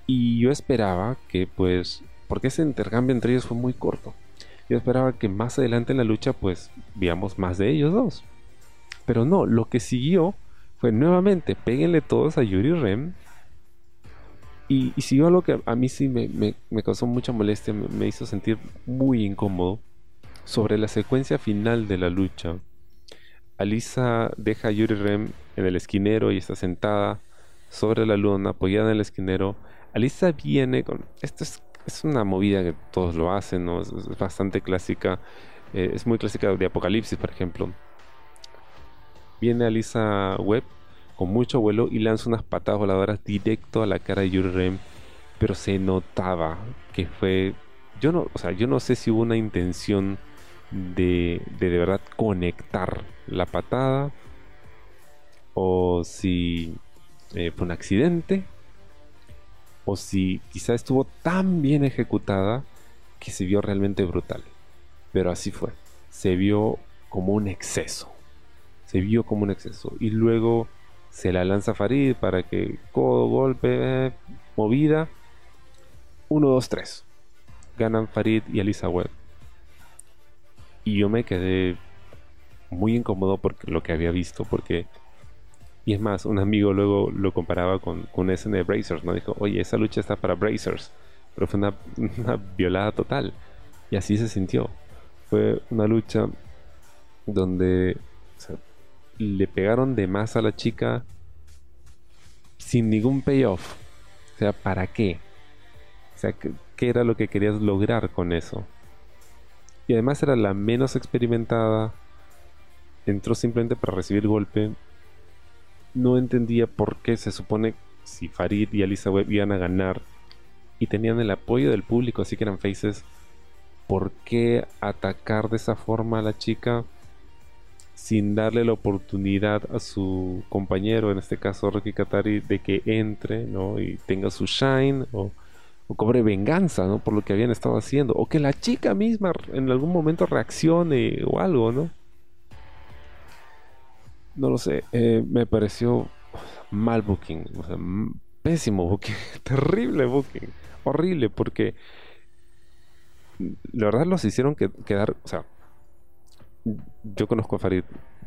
Y yo esperaba que pues, porque ese intercambio entre ellos fue muy corto. Yo esperaba que más adelante en la lucha pues veamos más de ellos dos. Pero no, lo que siguió fue nuevamente, péguenle todos a Yuri Rem. Y, siguió algo que a mí sí me, causó mucha molestia, me, hizo sentir muy incómodo. Sobre la secuencia final de la lucha. Alisa deja a Yuri Rem en el esquinero y está sentada sobre la luna, apoyada en el esquinero. Alisa viene con... Esto es, una movida que todos lo hacen, es, bastante clásica. Eh, es muy clásica de Apocalipsis, por ejemplo viene Alisa Webb con mucho vuelo y lanza unas patadas voladoras directo a la cara de Yuri Rem. Pero se notaba que fue. Yo no, o sea, yo no sé si hubo una intención de de, de verdad conectar la patada. O si eh, fue un accidente. O si quizá estuvo tan bien ejecutada que se vio realmente brutal. Pero así fue. Se vio como un exceso se vio como un exceso. Y luego se la lanza Farid para que codo, golpe, movida. 1, 2, 3. Ganan Farid y Alisa Webb. Y yo me quedé muy incómodo por lo que había visto, porque... Y es más, un amigo luego lo comparaba con, con ese de Brazers, ¿no? Dijo, oye, esa lucha está para Brazers. Pero fue una violada total. Y así se sintió. Fue una lucha donde le pegaron de más a la chica sin ningún payoff. O sea, ¿para qué? O sea, ¿qué, era lo que querías lograr con eso? Y además era la menos experimentada. Entró simplemente para recibir golpe. No entendía por qué se supone si Farid y Alisa Webb iban a ganar y tenían el apoyo del público, así que eran faces. ¿Por qué atacar de esa forma a la chica? Sin darle la oportunidad a su compañero, en este caso Rocky Katari, de que entre, ¿no? Y tenga su shine o, cobre venganza, ¿no? Por lo que habían estado haciendo. O que la chica misma en algún momento reaccione o algo, ¿no? No lo sé, eh, me pareció mal booking, pésimo booking, terrible booking, horrible, porque la verdad los hicieron que, quedar, o sea, yo conozco a Farid,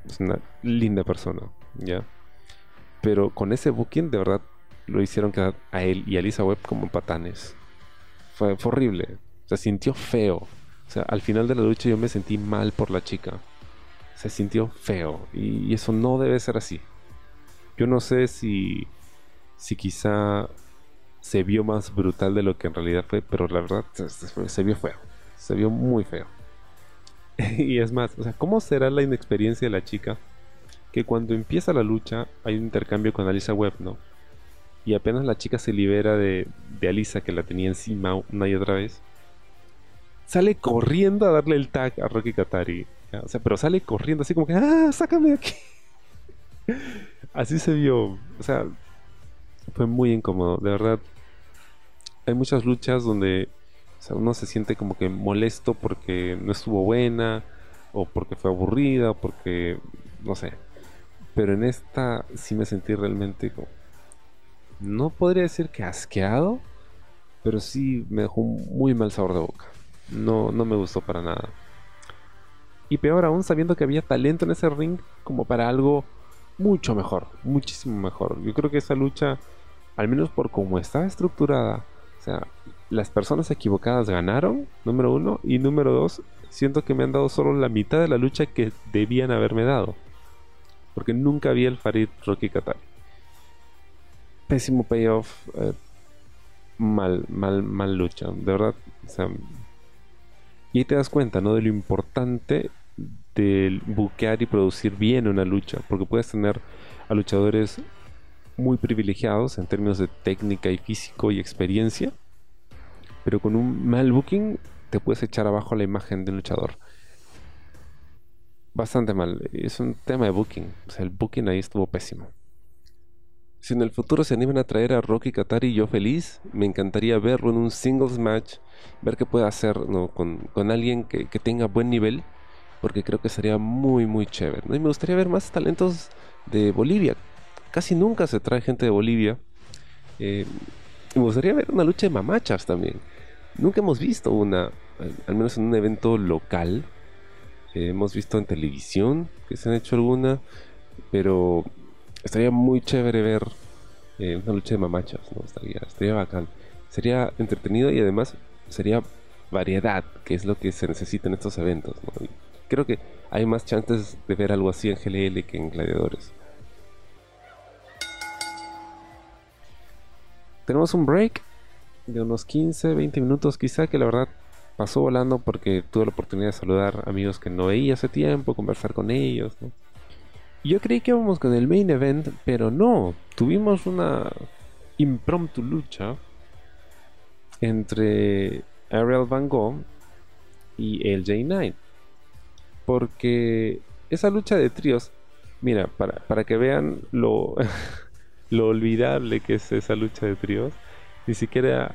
es una linda persona, ¿ya? Pero con ese booking, de verdad, lo hicieron quedar a él y a Lisa Webb como patanes. Fue, horrible. Se sintió feo. O sea, al final de la lucha yo me sentí mal por la chica. Se sintió feo. Y, eso no debe ser así. Yo no sé si, si quizá se vio más brutal de lo que en realidad fue, pero la verdad se vio feo. Se vio muy feo. y es más, o sea, ¿cómo será la inexperiencia de la chica? Que cuando empieza la lucha hay un intercambio con Alisa Webb, ¿no? Y apenas la chica se libera de, de Alisa, que la tenía encima una y otra vez, sale corriendo a darle el tag a Rocky Katari. O sea, pero sale corriendo así como que, ¡ah, sácame de aquí! así se vio. O sea, fue muy incómodo, de verdad. Hay muchas luchas donde o sea, uno se siente como que molesto porque no estuvo buena, o porque fue aburrida, o porque, no sé. Pero en esta sí me sentí realmente como... No podría decir que asqueado, pero sí me dejó muy mal sabor de boca. No, no me gustó para nada. Y peor aún sabiendo que había talento en ese ring como para algo mucho mejor, muchísimo mejor. Yo creo que esa lucha, al menos por cómo estaba estructurada, o sea, las personas equivocadas ganaron, número uno, y número dos, siento que me han dado solo la mitad de la lucha que debían haberme dado. Porque nunca vi el Farid Rocky Katari. Pésimo payoff. Eh, mal, mal, mal lucha. De verdad. y ahí te das cuenta, ¿no? De lo importante del buquear y producir bien una lucha. Porque puedes tener a luchadores muy privilegiados en términos de técnica y físico y experiencia. Pero con un mal booking te puedes echar abajo la imagen del luchador. Bastante mal. Es un tema de booking. O sea, el booking ahí estuvo pésimo. Si en el futuro se animan a traer a Rocky Katari, yo feliz. Me encantaría verlo en un singles match. Ver qué puede hacer con, alguien que, tenga buen nivel. Porque creo que sería muy, muy chévere. Y me gustaría ver más talentos de Bolivia. Casi nunca se trae gente de Bolivia. Eh, me gustaría ver una lucha de mamachas también. Nunca hemos visto una, al menos en un evento local. Eh, hemos visto en televisión que se han hecho alguna, pero estaría muy chévere ver eh, una lucha de mamachas, ¿no? Estaría, bacán. Sería entretenido y además sería variedad, que es lo que se necesita en estos eventos. creo que hay más chances de ver algo así en GLL que en Gladiadores. Tenemos un break de unos 15, 20 minutos quizá, que la verdad pasó volando porque tuve la oportunidad de saludar amigos que no veía hace tiempo, conversar con ellos. Yo creí que íbamos con el main event, pero no, tuvimos una impromptu lucha entre Ariel Van Gogh y el J9. Porque esa lucha de tríos, mira, para, para que vean lo, lo olvidable que es esa lucha de tríos, ni siquiera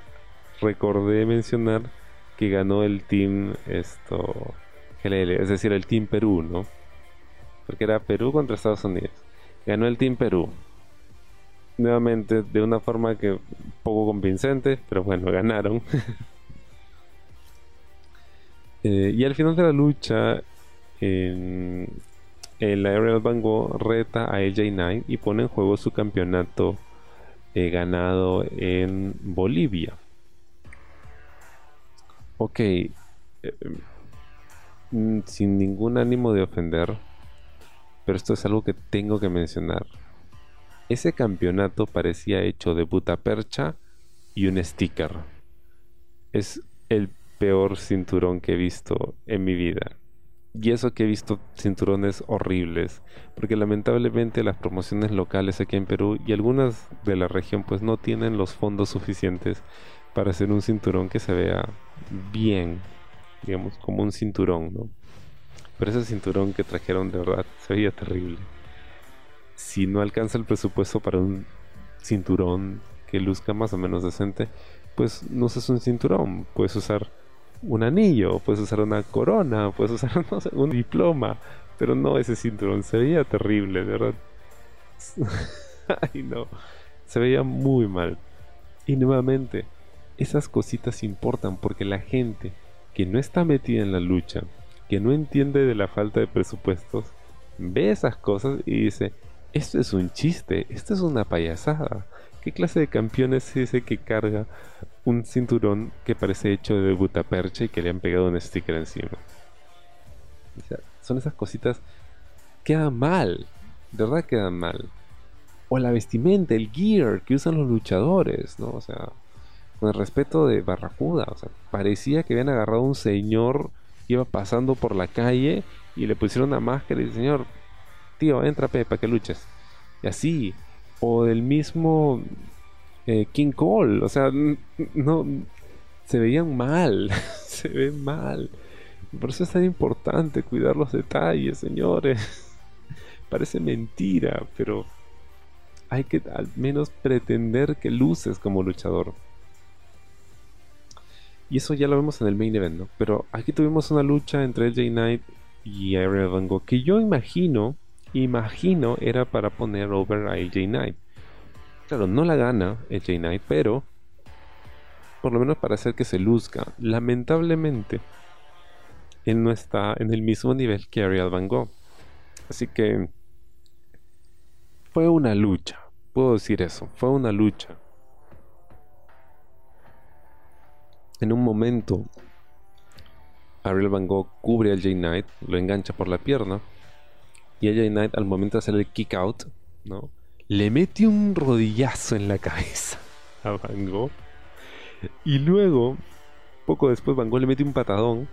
recordé mencionar que ganó el team esto GLL, es decir, el team Perú, ¿no? Porque era Perú contra Estados Unidos. Ganó el team Perú. Nuevamente de una forma que poco convincente, pero bueno, ganaron. Eh, y al final de la lucha, el Aerial Bango reta a AJ Knight y pone en juego su campeonato ganado en Bolivia. Ok, eh, mm, sin ningún ánimo de ofender, pero esto es algo que tengo que mencionar. Ese campeonato parecía hecho de buta percha y un sticker. Es el peor cinturón que he visto en mi vida. Y eso que he visto cinturones horribles, porque lamentablemente las promociones locales aquí en Perú y algunas de la región pues no tienen los fondos suficientes para hacer un cinturón que se vea bien, digamos, como un cinturón, ¿no? Pero ese cinturón que trajeron de verdad se veía terrible. Si no alcanza el presupuesto para un cinturón que luzca más o menos decente, pues no uses un cinturón, puedes usar un anillo, puedes usar una corona, puedes usar un diploma, pero no ese cinturón, se veía terrible, de verdad. Ay no, se veía muy mal. Y nuevamente, esas cositas importan porque la gente que no está metida en la lucha, que no entiende de la falta de presupuestos, ve esas cosas y dice, esto es un chiste, esto es una payasada. ¿Qué clase de campeón es ese que carga un cinturón que parece hecho de butapercha y que le han pegado un sticker encima? son esas cositas. Quedan mal. De verdad quedan mal. O la vestimenta, el gear que usan los luchadores, ¿no? O sea, con el respeto de Barracuda. O sea, parecía que habían agarrado a un señor que iba pasando por la calle y le pusieron una máscara y el señor, tío, entra para que luches. Y así, o del mismo eh, King Cole. O sea, no se veían mal, se ven mal. Por eso es tan importante cuidar los detalles, señores. Parece mentira, pero hay que al menos pretender que luces como luchador. Y eso ya lo vemos en el main event, ¿no? Pero aquí tuvimos una lucha entre LJ Knight y Ariel Van Gogh que yo imagino imagino era para poner over a AJ Knight. Claro, no la gana AJ Knight, pero por lo menos para hacer que se luzca. Lamentablemente, él no está en el mismo nivel que Ariel Van Gogh. Así que fue una lucha, puedo decir eso, fue una lucha. En un momento, Ariel Van Gogh cubre al Jay Knight, lo engancha por la pierna, y a Jay Knight al momento de hacer el kick out, ¿no? Le mete un rodillazo en la cabeza a Van Gogh. Y luego, poco después, Van Gogh le mete un patadón.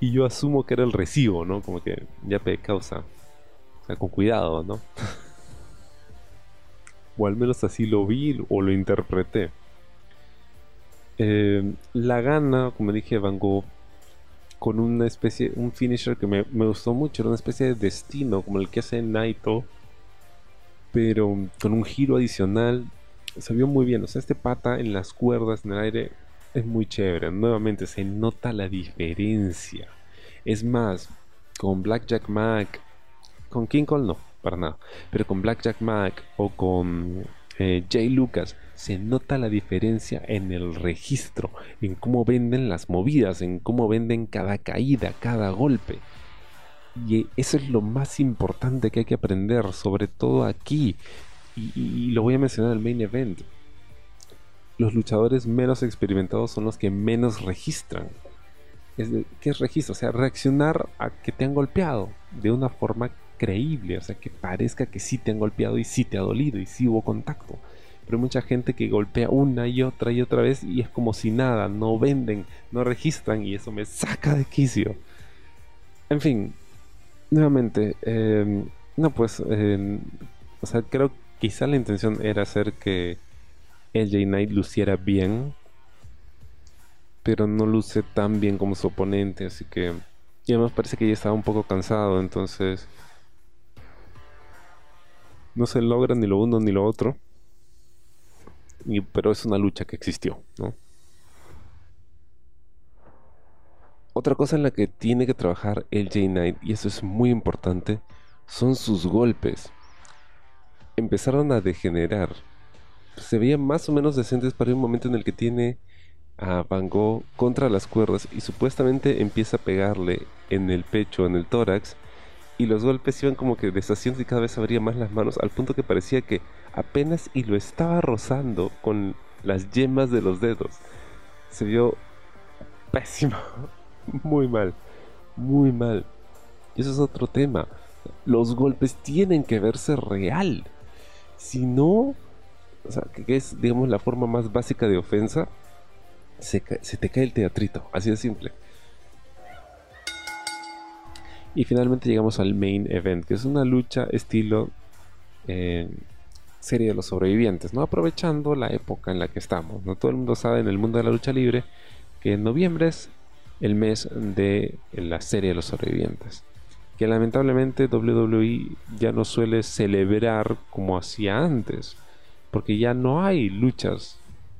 Y yo asumo que era el recibo, ¿no? Como que ya pe causa. O sea, con cuidado, ¿no? o al menos así lo vi o lo interpreté. Eh, la gana, como dije, Van Gogh con una especie, un finisher que me, me, gustó mucho, era una especie de destino, como el que hace Naito, pero con un giro adicional. Se vio muy bien, o sea, este pata en las cuerdas, en el aire, es muy chévere. Nuevamente se nota la diferencia. Es más, con Blackjack Mac, con King Cole no, para nada, pero con Blackjack Mac o con eh, Jay Lucas, se nota la diferencia en el registro, en cómo venden las movidas, en cómo venden cada caída, cada golpe. Y eso es lo más importante que hay que aprender, sobre todo aquí. Y, lo voy a mencionar en el main event. Los luchadores menos experimentados son los que menos registran. Es ¿Qué es registro? O sea, reaccionar a que te han golpeado de una forma creíble. O sea, que parezca que sí te han golpeado y sí te ha dolido y sí hubo contacto. Pero hay mucha gente que golpea una y otra y otra vez y es como si nada, no venden, no registran y eso me saca de quicio. En fin, nuevamente, em, no, pues, em, o sea, creo que quizá la intención era hacer que LJ Knight luciera bien, pero no luce tan bien como su oponente, así que. Y además parece que ya estaba un poco cansado, entonces. No se logra ni lo uno ni lo otro. pero es una lucha que existió, ¿no? Otra cosa en la que tiene que trabajar el J Knight, y eso es muy importante, son sus golpes. Empezaron a degenerar. Se veían más o menos decentes para un momento en el que tiene a Van Gogh contra las cuerdas y supuestamente empieza a pegarle en el pecho, en el tórax, y los golpes iban como que deshaciendo y cada vez abría más las manos, al punto que parecía que apenas y lo estaba rozando con las yemas de los dedos. Se vio pésimo. Muy mal, muy mal. Y eso es otro tema. Los golpes tienen que verse real. Si no, o sea, que es, digamos, la forma más básica de ofensa, se, te cae el teatrito, así de simple. Y finalmente llegamos al main event, que es una lucha estilo eh, serie de los sobrevivientes, ¿no? Aprovechando la época en la que estamos, ¿no? Todo el mundo sabe en el mundo de la lucha libre que en noviembre es el mes de la serie de los sobrevivientes. Que lamentablemente WWE ya no suele celebrar como hacía antes. Porque ya no hay luchas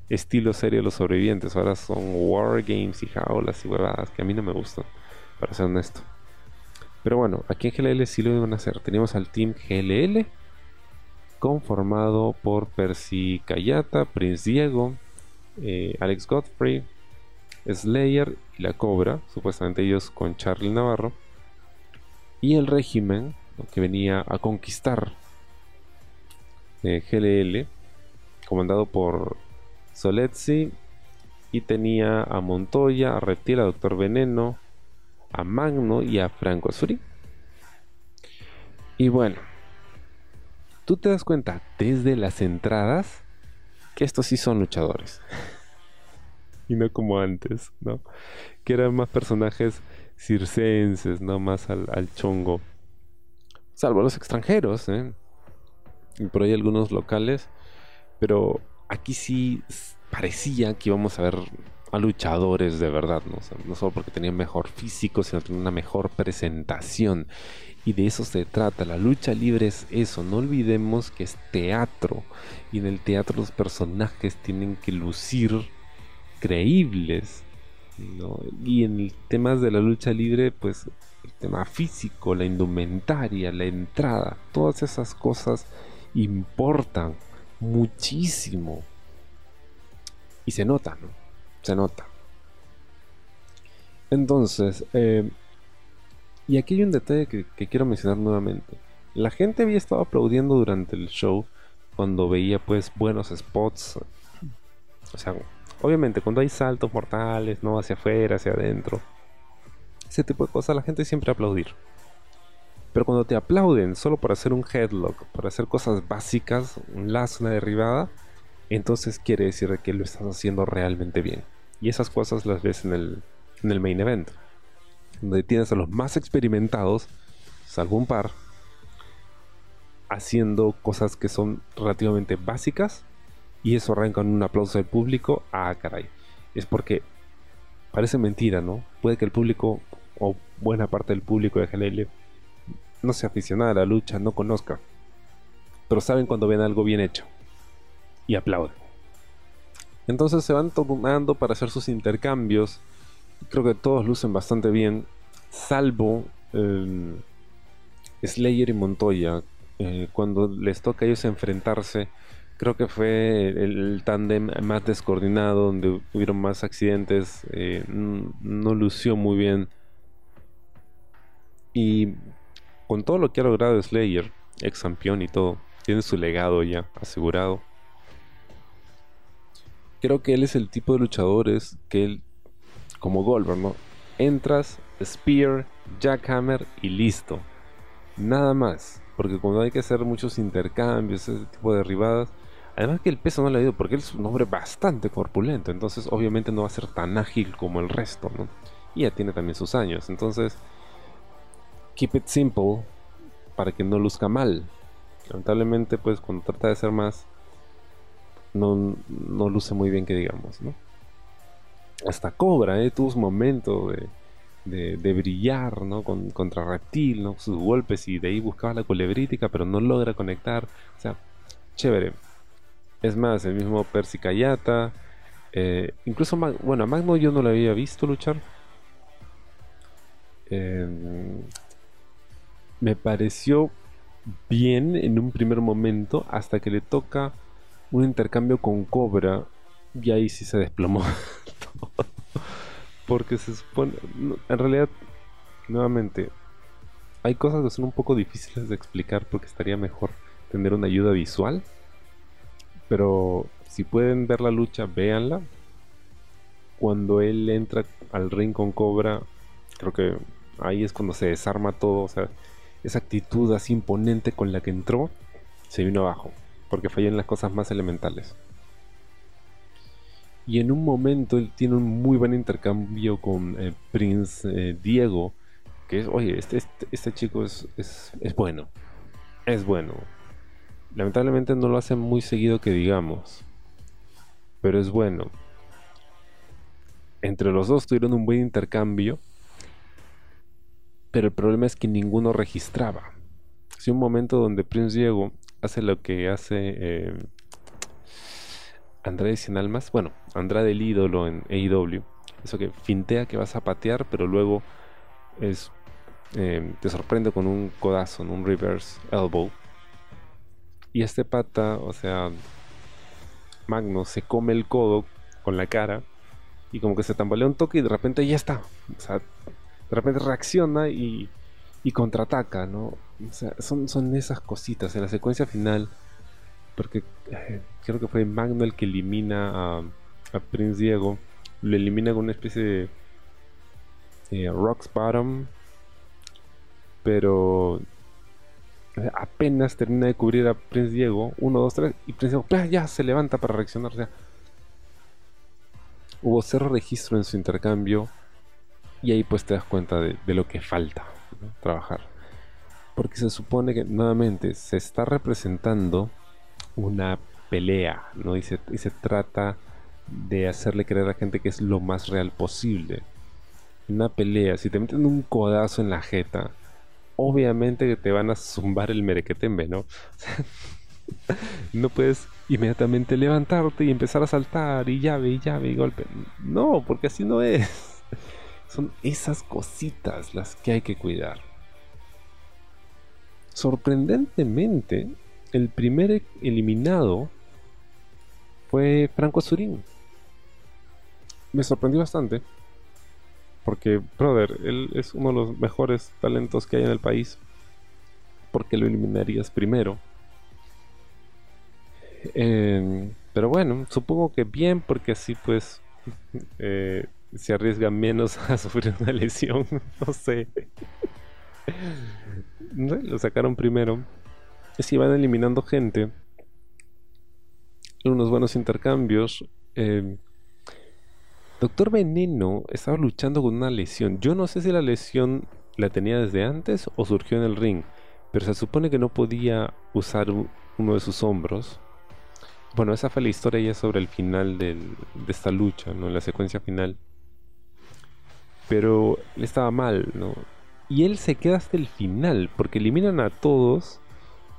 estilo serie de los sobrevivientes. Ahora son War Games y jaulas y huevadas que a mí no me gustan, para ser honesto. Pero bueno, aquí en GLL sí lo iban a hacer. Teníamos al team GLL conformado por Percy Kayata, Prince Diego, eh, Alex Godfrey, Slayer y la Cobra, supuestamente ellos con Charlie Navarro, y el régimen que venía a conquistar eh, GLL, comandado por Soletzi, y tenía a Montoya, a Reptil, a Doctor Veneno, a Magno y a Franco Azuri. Y bueno, tú te das cuenta desde las entradas que estos sí son luchadores. y no como antes, ¿no? Que eran más personajes circenses, ¿no? Más al, chongo. Salvo los extranjeros, ¿eh? Y por ahí algunos locales. Pero aquí sí parecía que íbamos a ver a luchadores de verdad, ¿no? solo porque tenían mejor físico, sino tenían una mejor presentación. Y de eso se trata. La lucha libre es eso. No olvidemos que es teatro. Y en el teatro los personajes tienen que lucir creíbles. Y en el tema de la lucha libre, pues el tema físico, la indumentaria, la entrada, todas esas cosas importan muchísimo. Y se nota, ¿no? Se nota. Entonces, eh, Y aquí hay un detalle que, que quiero mencionar nuevamente. La gente había estado aplaudiendo durante el show cuando veía pues buenos spots. O sea, obviamente cuando hay saltos mortales, ¿no? Hacia afuera, hacia adentro. Ese tipo de cosas la gente siempre aplaudir. Pero cuando te aplauden solo por hacer un headlock, por hacer cosas básicas, un lazo, una derribada, entonces quiere decir que lo estás haciendo realmente bien. Y esas cosas las ves en el, en el main event. Donde tienes a los más experimentados, salvo un par, haciendo cosas que son relativamente básicas y eso arranca en un aplauso del público. Ah, caray. Es porque parece mentira, ¿no? Puede que el público o buena parte del público de GLL no sea aficionada a la lucha, no conozca, pero saben cuando ven algo bien hecho y aplauden. Entonces se van tomando para hacer sus intercambios. Creo que todos lucen bastante bien, salvo em, Slayer y Montoya, eh, cuando les toca a ellos enfrentarse, creo que fue el, tándem más descoordinado, donde hubieron más accidentes, eh, no lució muy bien. Y con todo lo que ha logrado Slayer, ex campeón y todo, tiene su legado ya asegurado. Creo que él es el tipo de luchadores que él, como Goldberg, ¿no? Entras, Spear, Jackhammer y listo. Nada más. Porque cuando hay que hacer muchos intercambios, ese tipo de derribadas, además que el peso no le ha ido porque él es un hombre bastante corpulento, entonces obviamente no va a ser tan ágil como el resto, ¿no? Y ya tiene también sus años, entonces keep it simple para que no luzca mal. Lamentablemente, pues cuando trata de ser más, no, no luce muy bien que digamos, ¿no? Hasta Cobra, ¿eh? Tuvo su momento de de, brillar, ¿no? Con, contra Reptil, ¿no? Sus golpes y de ahí buscaba la culebrítica, pero no logra conectar. O sea, chévere. Es más, el mismo Percy Kayata. Eh, incluso, bueno, a Magno yo no lo había visto luchar. Em, me pareció bien en un primer momento hasta que le toca un intercambio con Cobra y ahí sí se desplomó. Porque se supone. En realidad, nuevamente, hay cosas que son un poco difíciles de explicar porque estaría mejor tener una ayuda visual. Pero si pueden ver la lucha, véanla. Cuando él entra al ring con Cobra, creo que ahí es cuando se desarma todo. O sea, esa actitud así imponente con la que entró se vino abajo. Porque falló en las cosas más elementales. Y en un momento él tiene un muy buen intercambio con eh, Prince eh, Diego. Que es, oye, este, este, este chico es, es, es, bueno. Es bueno. Lamentablemente no lo hace muy seguido que digamos. Pero es bueno. Entre los dos tuvieron un buen intercambio. Pero el problema es que ninguno registraba. Si un momento donde Prince Diego hace lo que hace eh, Andrade sin almas, bueno, Andrade el ídolo en AEW, eso que fintea que vas a patear, pero luego es em, te sorprende con un codazo, un reverse elbow. Y este pata, o sea, Magno se come el codo con la cara y como que se tambalea un toque y de repente ya está. O sea, de repente reacciona y, y contraataca, ¿no? O sea, son, son esas cositas. En la secuencia final porque eh, creo que fue Magno el que elimina a, Prince Diego. Lo elimina con una especie de eh, Rocks Bottom. Pero apenas termina de cubrir a Prince Diego, 1, 2, 3, y Prince Diego ya se levanta para reaccionar. O sea, hubo cero registro en su intercambio. Y ahí pues te das cuenta de, lo que falta trabajar. Porque se supone que nuevamente se está representando una pelea, ¿no? Y se, trata de hacerle creer a la gente que es lo más real posible. Una pelea, si te meten un codazo en la jeta, obviamente que te van a zumbar el merequetembe, ¿no? no puedes inmediatamente levantarte y empezar a saltar y llave y llave y golpe. No, porque así no es. Son esas cositas las que hay que cuidar. Sorprendentemente, el primer eliminado fue Franco Surín. Me sorprendió bastante. Porque, brother, él es uno de los mejores talentos que hay en el país. ¿Por qué lo eliminarías primero? Pero bueno, supongo que bien, porque así pues eh, se arriesga menos a sufrir una lesión. no sé. lo sacaron primero. Si van eliminando gente. Unos buenos intercambios. Em, Doctor Veneno estaba luchando con una lesión. Yo no sé si la lesión la tenía desde antes o surgió en el ring. Pero se supone que no podía usar uno de sus hombros. Bueno, esa fue la historia ya sobre el final de esta lucha, ¿no? La secuencia final. Pero él estaba mal, ¿no? Y él se queda hasta el final, porque eliminan a todos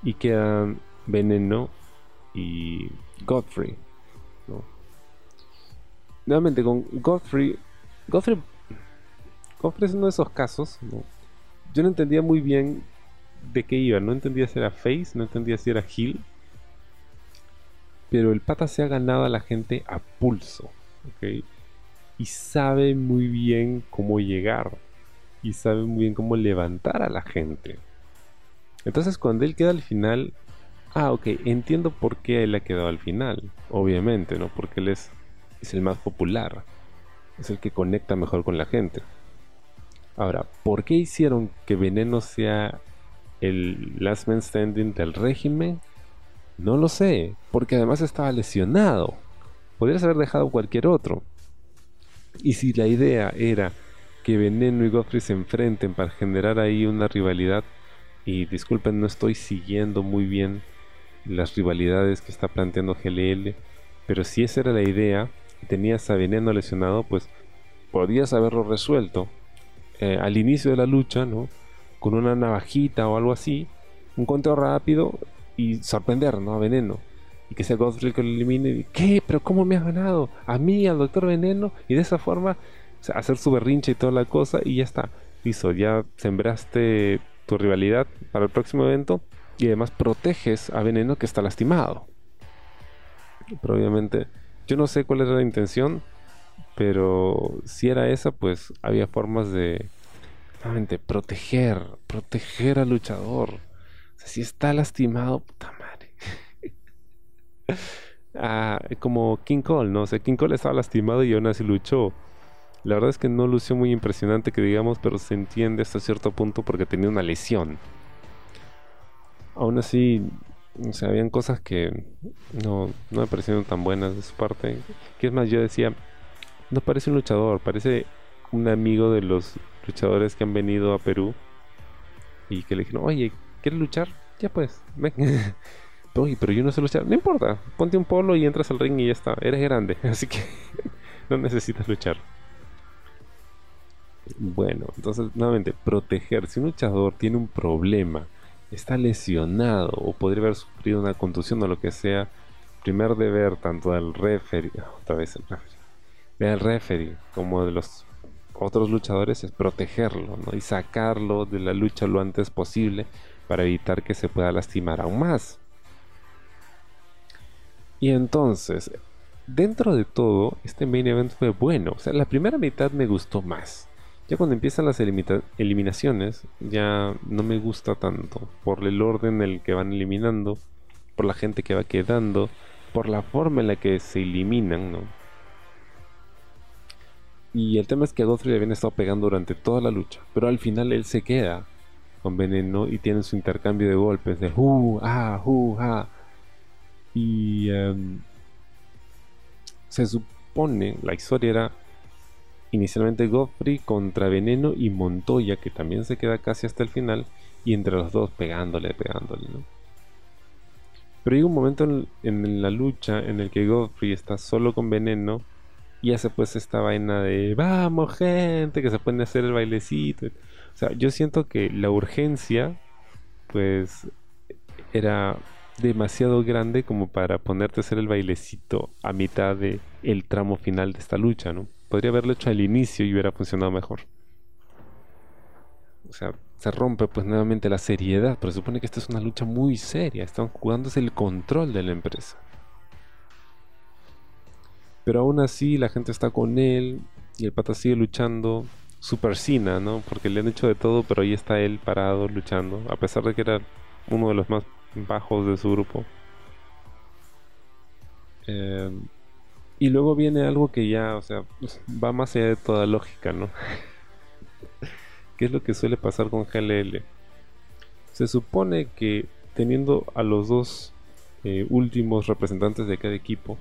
y quedan Veneno y Godfrey nuevamente con Godfrey. Godfrey. Godfrey es uno de esos casos. Yo no entendía muy bien de qué iba. No entendía si era Face, no entendía si era Hill. Pero el pata se ha ganado a la gente a pulso. Y sabe muy bien cómo llegar. Y sabe muy bien cómo levantar a la gente. Entonces cuando él queda al final... Ah, ok, entiendo por qué él ha quedado al final. Obviamente, ¿no? Porque él es es el más popular, es el que conecta mejor con la gente. Ahora, ¿por qué hicieron que Veneno sea el last man standing del régimen? No lo sé, porque además estaba lesionado. Podrías haber dejado cualquier otro. Y si la idea era que Veneno y Godfrey se enfrenten para generar ahí una rivalidad, y disculpen, no estoy siguiendo muy bien las rivalidades que está planteando GLL, pero si esa era la idea, tenías a Veneno lesionado, pues podías haberlo resuelto eh, al inicio de la lucha, ¿no? Con una navajita o algo así, un conteo rápido y sorprender, ¿no? A Veneno. Y que sea Godfrey que lo elimine. ¿Qué? ¿Pero cómo me has ganado? A mí, al Doctor Veneno. Y de esa forma, hacer su berrinche y toda la cosa y ya está. Listo, ya sembraste tu rivalidad para el próximo evento y además proteges a Veneno que está lastimado. Pero obviamente yo no sé cuál era la intención, pero si era esa, pues había formas de proteger, proteger al luchador. O sea, si está lastimado, puta madre. ah, como King Cole, ¿no? O sea, King Cole estaba lastimado y aún así luchó. La verdad es que no lució muy impresionante que digamos, pero se entiende hasta cierto punto porque tenía una lesión. Aún así, o sea, habían cosas que no, no me parecieron tan buenas de su parte. Que es más, yo decía, no parece un luchador, parece un amigo de los luchadores que han venido a Perú y que le dijeron, oye, ¿quieres luchar? Ya pues, ven. oye, pero yo no sé luchar. No importa, ponte un polo y entras al ring y ya está. Eres grande, así que no necesitas luchar. Bueno, entonces, nuevamente, proteger. Si un luchador tiene un problema está lesionado o podría haber sufrido una contusión o lo que sea, primer deber tanto del referee, otra vez el referee, como de los otros luchadores es protegerlo y sacarlo de la lucha lo antes posible para evitar que se pueda lastimar aún más. Y entonces, dentro de todo, este main event fue bueno. O sea, la primera mitad me gustó más. Ya cuando empiezan las eliminaciones, ya no me gusta tanto por el orden en el que van eliminando, por la gente que va quedando, por la forma en la que se eliminan, ¿no? Y el tema es que a Godfrey le habían estado pegando durante toda la lucha, pero al final él se queda con veneno y tiene su intercambio de golpes de hu, ah, hu, ah. Y em, se supone, la historia era Inicialmente Godfrey contra Veneno y Montoya, que también se queda casi hasta el final, y entre los dos pegándole, pegándole, ¿no? Pero hay un momento en, la lucha en el que Godfrey está solo con Veneno y hace pues esta vaina de vamos gente, que se puede hacer el bailecito. O sea, yo siento que la urgencia pues era demasiado grande como para ponerte a hacer el bailecito a mitad de el tramo final de esta lucha, ¿no? Podría haberlo hecho al inicio y hubiera funcionado mejor. O sea, se rompe pues nuevamente la seriedad, pero supone que esta es una lucha muy seria, están jugándose el control de la empresa. Pero aún así la gente está con él y el pata sigue luchando Super Cena, ¿no? Porque le han hecho de todo, pero ahí está él parado luchando, a pesar de que era uno de los más bajos de su grupo. Eh, y luego viene algo que ya, o sea, va más allá de toda lógica, ¿no? ¿Qué es lo que suele pasar con GLL? Se supone que teniendo a los dos eh, últimos representantes de cada equipo,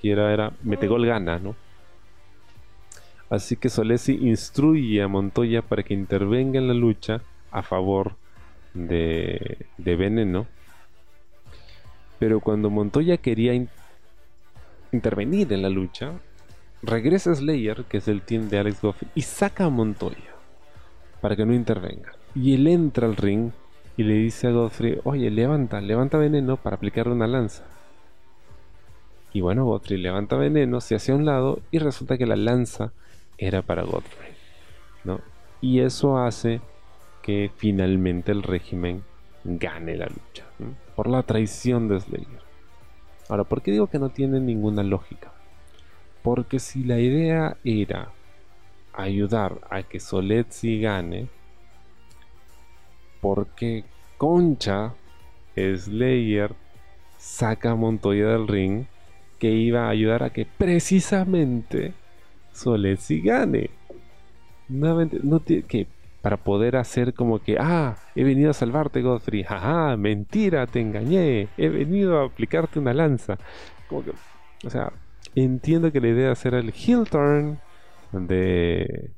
que era, era Metegol gana, ¿no? Así que Solesi instruye a Montoya para que intervenga en la lucha a favor de, de Veneno. Pero cuando Montoya quería intervenir en la lucha, regresa Slayer, que es el team de Alex Goff, y saca a Montoya para que no intervenga. Y él entra al ring y le dice a Godfrey, oye, levanta, levanta veneno para aplicarle una lanza. Y bueno, Godfrey levanta veneno, se hace a un lado y resulta que la lanza era para Godfrey. ¿no? Y eso hace que finalmente el régimen gane la lucha. Por la traición de Slayer. Ahora, ¿por qué digo que no tiene ninguna lógica? Porque si la idea era ayudar a que Soletzi gane, porque Concha Slayer saca a Montoya del ring que iba a ayudar a que precisamente Soletzi gane. Nuevamente, no tiene que para poder hacer como que, ah, he venido a salvarte, Godfrey, jaja, mentira, te engañé, he venido a aplicarte una lanza. Como que, o sea, entiendo que la idea es hacer el heel turn de,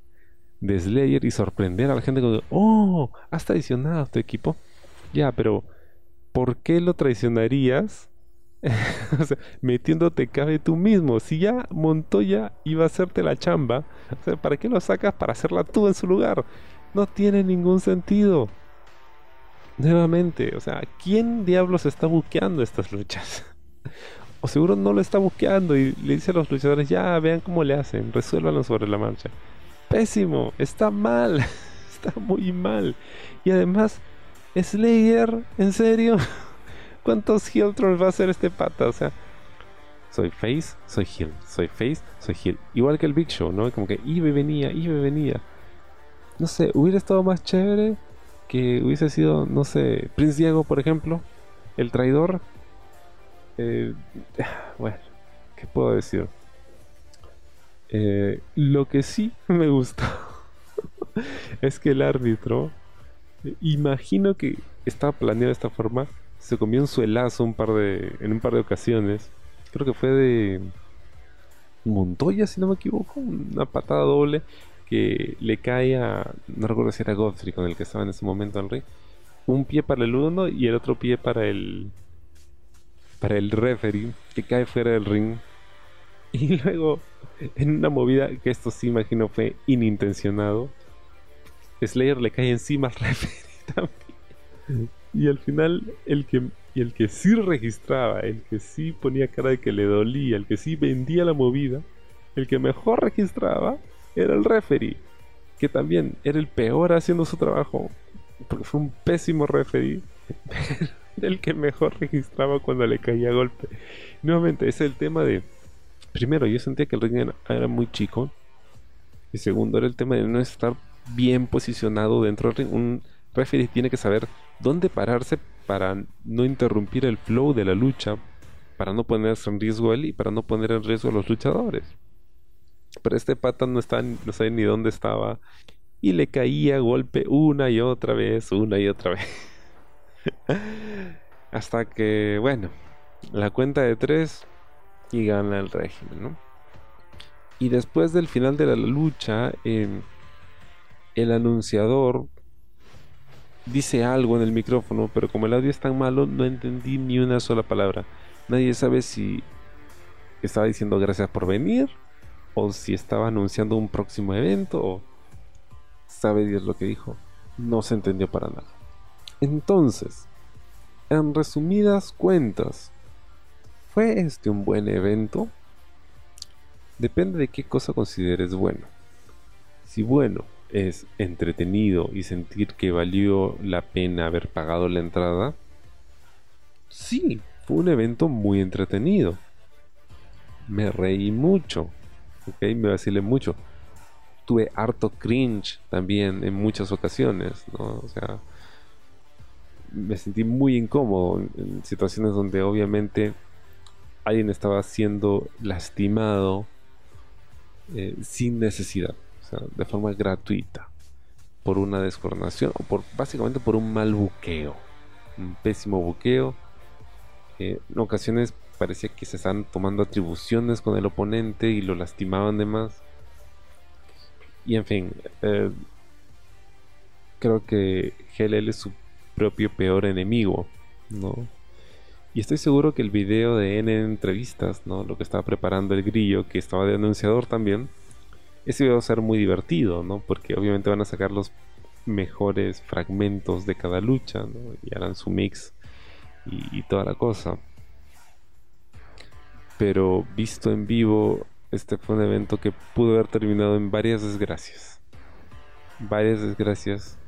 de Slayer y sorprender a la gente con, oh, has traicionado a tu equipo. Ya, pero ¿por qué lo traicionarías? o sea, metiéndote cabe tú mismo. Si ya Montoya iba a hacerte la chamba, o sea, ¿para qué lo sacas para hacerla tú en su lugar? No tiene ningún sentido. Nuevamente, o sea, ¿quién diablos está buqueando estas luchas? o seguro no lo está buqueando y le dice a los luchadores, ya vean cómo le hacen, resuélvanlo sobre la marcha. Pésimo, está mal, está muy mal. Y además, Slayer, ¿en serio? ¿Cuántos heel va a hacer este pata? O sea, soy face, soy heel, soy face, soy heel. Igual que el Big Show, ¿no? Como que iba y venía, iba y venía. No sé, hubiera estado más chévere que hubiese sido, no sé, Prince Diego, por ejemplo, el traidor. Eh, bueno, ¿qué puedo decir? Eh, lo que sí me gustó es que el árbitro, imagino que estaba planeado de esta forma, se comió un suelazo un par de, en un par de ocasiones. Creo que fue de Montoya, si no me equivoco, una patada doble que le cae a, no recuerdo si era Godfrey con el que estaba en ese momento al ring, un pie para el uno y el otro pie para el para el referee que cae fuera del ring. Y luego en una movida que esto sí imagino fue inintencionado Slayer le cae encima al referee también. Y al final el que el que sí registraba el que sí ponía cara de que le dolía el que sí vendía la movida el que mejor registraba era el referee, que también era el peor haciendo su trabajo, porque fue un pésimo referee, el que mejor registraba cuando le caía golpe. Nuevamente, es el tema de, primero, yo sentía que el ring era, muy chico, y segundo, era el tema de no estar bien posicionado dentro del ring. Un referee tiene que saber dónde pararse para no interrumpir el flow de la lucha, para no ponerse en riesgo él y para no poner en riesgo a los luchadores. Pero este pata no, está, no sabía ni dónde estaba. Y le caía golpe una y otra vez, una y otra vez. Hasta que, bueno, la cuenta de tres y gana el régimen, ¿no? Y después del final de la lucha, em, el anunciador dice algo en el micrófono, pero como el audio es tan malo, no entendí ni una sola palabra. Nadie sabe si estaba diciendo gracias por venir o si estaba anunciando un próximo evento o sabe Dios lo que dijo. No se entendió para nada. Entonces, en resumidas cuentas, ¿fue este un buen evento? Depende de qué cosa consideres bueno. Si bueno es entretenido y sentir que valió la pena haber pagado la entrada, sí, fue un evento muy entretenido. Me reí mucho, ok, me vacilé mucho. tuve harto cringe también en muchas ocasiones, ¿no? O sea, me sentí muy incómodo en, situaciones donde obviamente alguien estaba siendo lastimado eh, sin necesidad, de forma gratuita, por una descoordinación o por básicamente por un mal buqueo, un pésimo buqueo. en ocasiones parecía que se estaban tomando atribuciones con el oponente y lo lastimaban de más. Y en fin, eh, creo que GLL es su propio peor enemigo, ¿no? Y estoy seguro que el video de N entrevistas, ¿no? Lo que estaba preparando el grillo, que estaba de anunciador también, ese va a ser muy divertido, ¿no? Porque obviamente van a sacar los mejores fragmentos de cada lucha, ¿no? Y harán su mix y toda la cosa. Pero visto en vivo, este fue un evento que pudo haber terminado en varias desgracias. Varias desgracias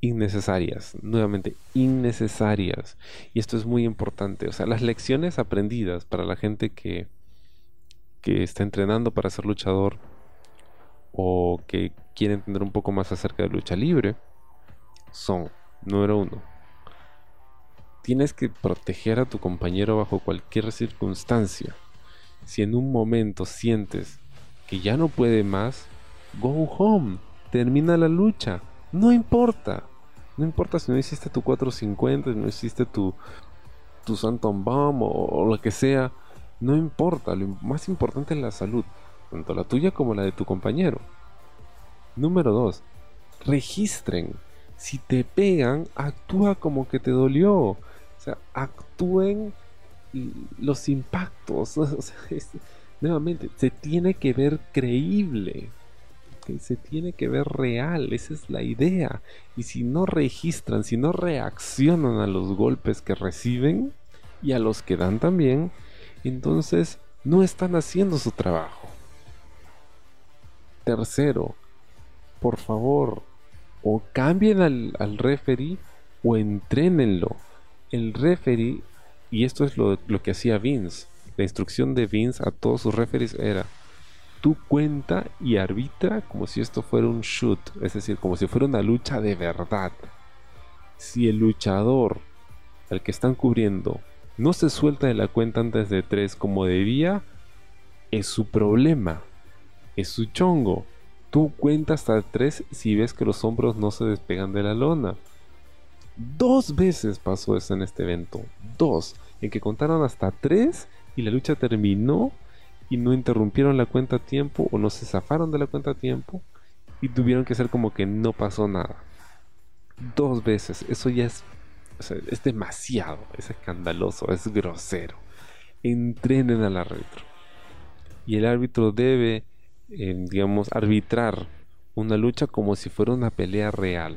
innecesarias, nuevamente innecesarias. Y esto es muy importante. O sea, las lecciones aprendidas para la gente que, que está entrenando para ser luchador o que quiere entender un poco más acerca de lucha libre son, número uno, tienes que proteger a tu compañero bajo cualquier circunstancia. Si en un momento sientes que ya no puede más, go home, termina la lucha, no importa. No importa si no hiciste tu 450, si no hiciste tu, tu Santon Bomb o, lo que sea. No importa. Lo más importante es la salud. Tanto la tuya como la de tu compañero. Número 2. Registren. Si te pegan, actúa como que te dolió. O sea, actúen los impactos. nuevamente, se tiene que ver creíble se tiene que ver real, esa es la idea. Y si no registran, si no reaccionan a los golpes que reciben y a los que dan también, entonces no están haciendo su trabajo. Tercero, por favor, o cambien al, al referee o entrénenlo. El referee, y esto es lo, lo que hacía Vince, la instrucción de Vince a todos sus referees era, tú cuenta y arbitra como si esto fuera un shoot, es decir, como si fuera una lucha de verdad. Si el luchador al que están cubriendo no se suelta de la cuenta antes de tres como debía, es su problema, es su chongo. Tú cuentas hasta tres si ves que los hombros no se despegan de la lona. Dos veces pasó eso en este evento. Dos. En que contaron hasta tres y la lucha terminó y no interrumpieron la cuenta a tiempo o no se zafaron de la cuenta a tiempo y tuvieron que hacer como que no pasó nada. Dos veces, eso ya es, es demasiado, es escandaloso, es grosero. Entrenen al árbitro. Y el árbitro debe, eh, digamos, arbitrar una lucha como si fuera una pelea real.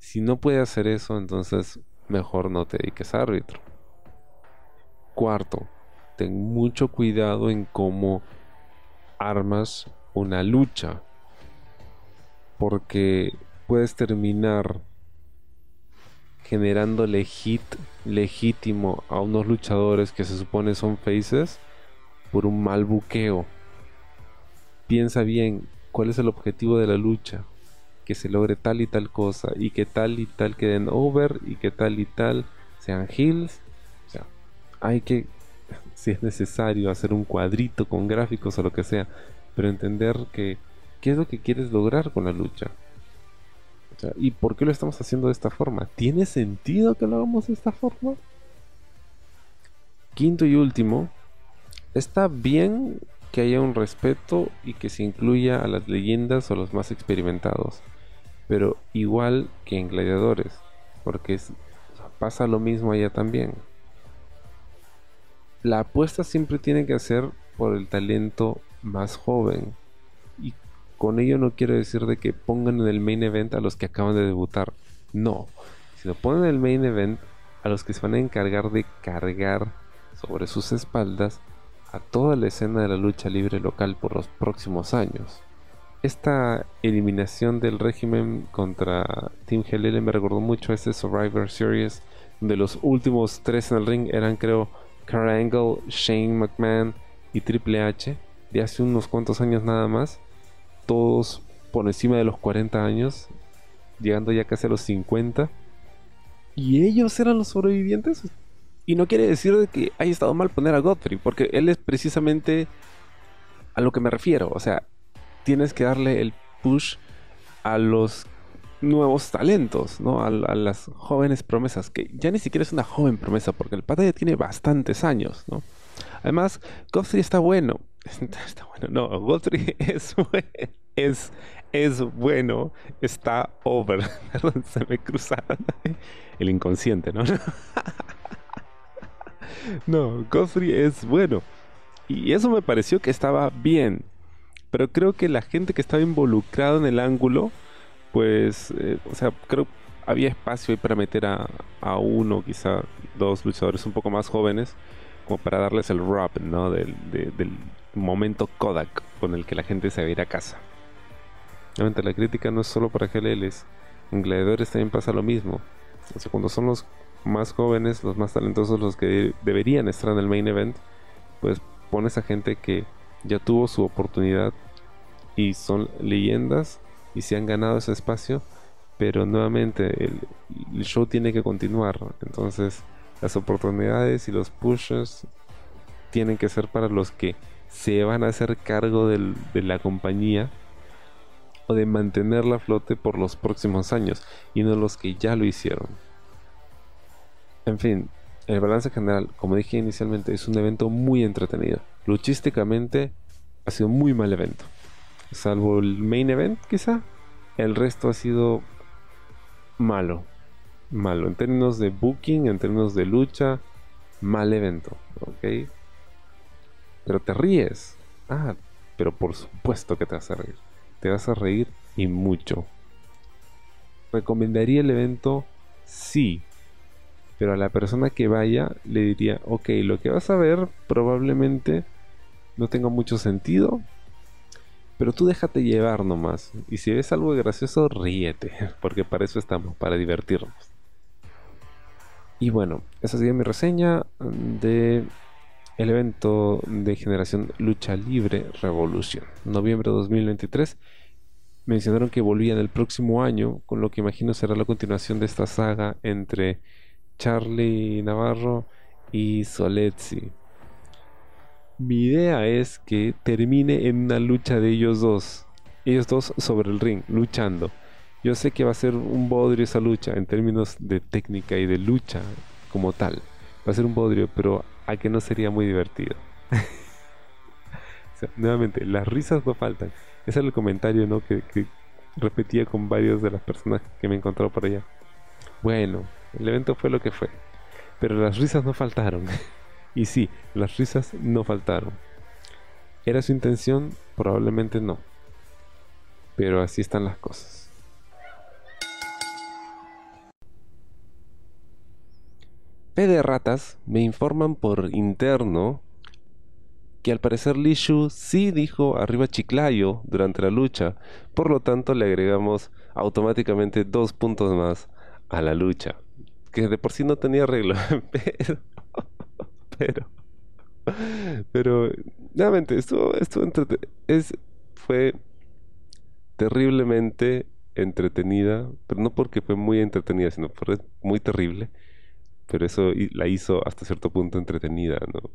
Si no puede hacer eso, entonces mejor no te dediques a árbitro. Cuarto, ten mucho cuidado en cómo armas una lucha. Porque puedes terminar generándole hit legítimo a unos luchadores que se supone son faces por un mal buqueo. Piensa bien cuál es el objetivo de la lucha. Que se logre tal y tal cosa. Y que tal y tal queden over. Y que tal y tal sean heals. Hay que si es necesario hacer un cuadrito con gráficos o lo que sea, pero entender que qué es lo que quieres lograr con la lucha. ¿Y por qué lo estamos haciendo de esta forma? ¿Tiene sentido que lo hagamos de esta forma? Quinto y último, está bien que haya un respeto y que se incluya a las leyendas o los más experimentados, pero igual que en gladiadores, porque pasa lo mismo allá también la apuesta siempre tiene que ser por el talento más joven. Y con ello no quiero decir de que pongan en el main event a los que acaban de debutar. No. Sino ponen en el main event a los que se van a encargar de cargar sobre sus espaldas a toda la escena de la lucha libre local por los próximos años. Esta eliminación del régimen contra Team GLL me recordó mucho a ese Survivor Series, donde los últimos tres en el ring eran creo Kurt Shane McMahon y Triple H de hace unos cuantos años nada más, todos por encima de los 40 años, llegando ya casi a los 50. Y ellos eran los sobrevivientes. Y no quiere decir que haya estado mal poner a Godfrey, porque él es precisamente a lo que me refiero. O sea, tienes que darle el push a los nuevos talentos, ¿no? A, las jóvenes promesas, que ya ni siquiera es una joven promesa, porque el pata ya tiene bastantes años, ¿no? Además, Godfrey está bueno. Está bueno, no, Godfrey es, es, es bueno, está over. Perdón, se me cruzaron el inconsciente, ¿no? no, Godfrey es bueno. Y eso me pareció que estaba bien. Pero creo que la gente que estaba involucrada en el ángulo, pues, eh, o sea, creo había espacio ahí para meter a, a, uno, quizá dos luchadores un poco más jóvenes, como para darles el rap, ¿no? Del, del momento Kodak con el que la gente se va a ir a casa. Obviamente la crítica no es solo para GLLs, en Gladiadores también pasa lo mismo. O sea, cuando son los más jóvenes, los más talentosos, los que deberían estar en el main event, pues pones a gente que ya tuvo su oportunidad y son leyendas y se han ganado ese espacio, pero nuevamente el, show tiene que continuar. Entonces, las oportunidades y los pushes tienen que ser para los que se van a hacer cargo de la compañía o de mantenerla a flote por los próximos años y no los que ya lo hicieron. En fin, el balance general, como dije inicialmente, es un evento muy entretenido. Luchísticamente ha sido muy mal evento. Salvo el main event, quizá. El resto ha sido malo. Malo. En términos de booking, en términos de lucha, mal evento. ¿Ok? Pero te ríes. Ah, pero por supuesto que te vas a reír. Te vas a reír y mucho. ¿Recomendaría el evento? Sí. Pero a la persona que vaya le diría, ok, lo que vas a ver probablemente no tenga mucho sentido, pero tú déjate llevar nomás. Y si ves algo gracioso, ríete, porque para eso estamos, para divertirnos. Y bueno, esa sería mi reseña de el evento de generación Lucha Libre Revolución. Noviembre de 2023. Mencionaron que volvían el próximo año, con lo que imagino será la continuación de esta saga entre Charlie Navarro y Soletzi. Mi idea es que termine en una lucha de ellos dos. Ellos dos sobre el ring, luchando. Yo sé que va a ser un bodrio esa lucha en términos de técnica y de lucha como tal. Va a ser un bodrio, pero a que no sería muy divertido. nuevamente, las risas no faltan. Ese es el comentario ¿no? que, repetía con varias de las personas que me he por allá. Bueno, el evento fue lo que fue. Pero las risas no faltaron. y sí, las risas no faltaron. ¿Era su intención? Probablemente no. Pero así están las cosas. P de ratas me informan por interno que al parecer Lishu sí dijo arriba Chiclayo durante la lucha, por lo tanto le agregamos automáticamente dos puntos más a la lucha que de por sí no tenía arreglo, pero, pero, pero, nuevamente, estuvo, es, fue terriblemente entretenida, pero no porque fue muy entretenida, sino fue muy terrible, pero eso la hizo hasta cierto punto entretenida, ¿no?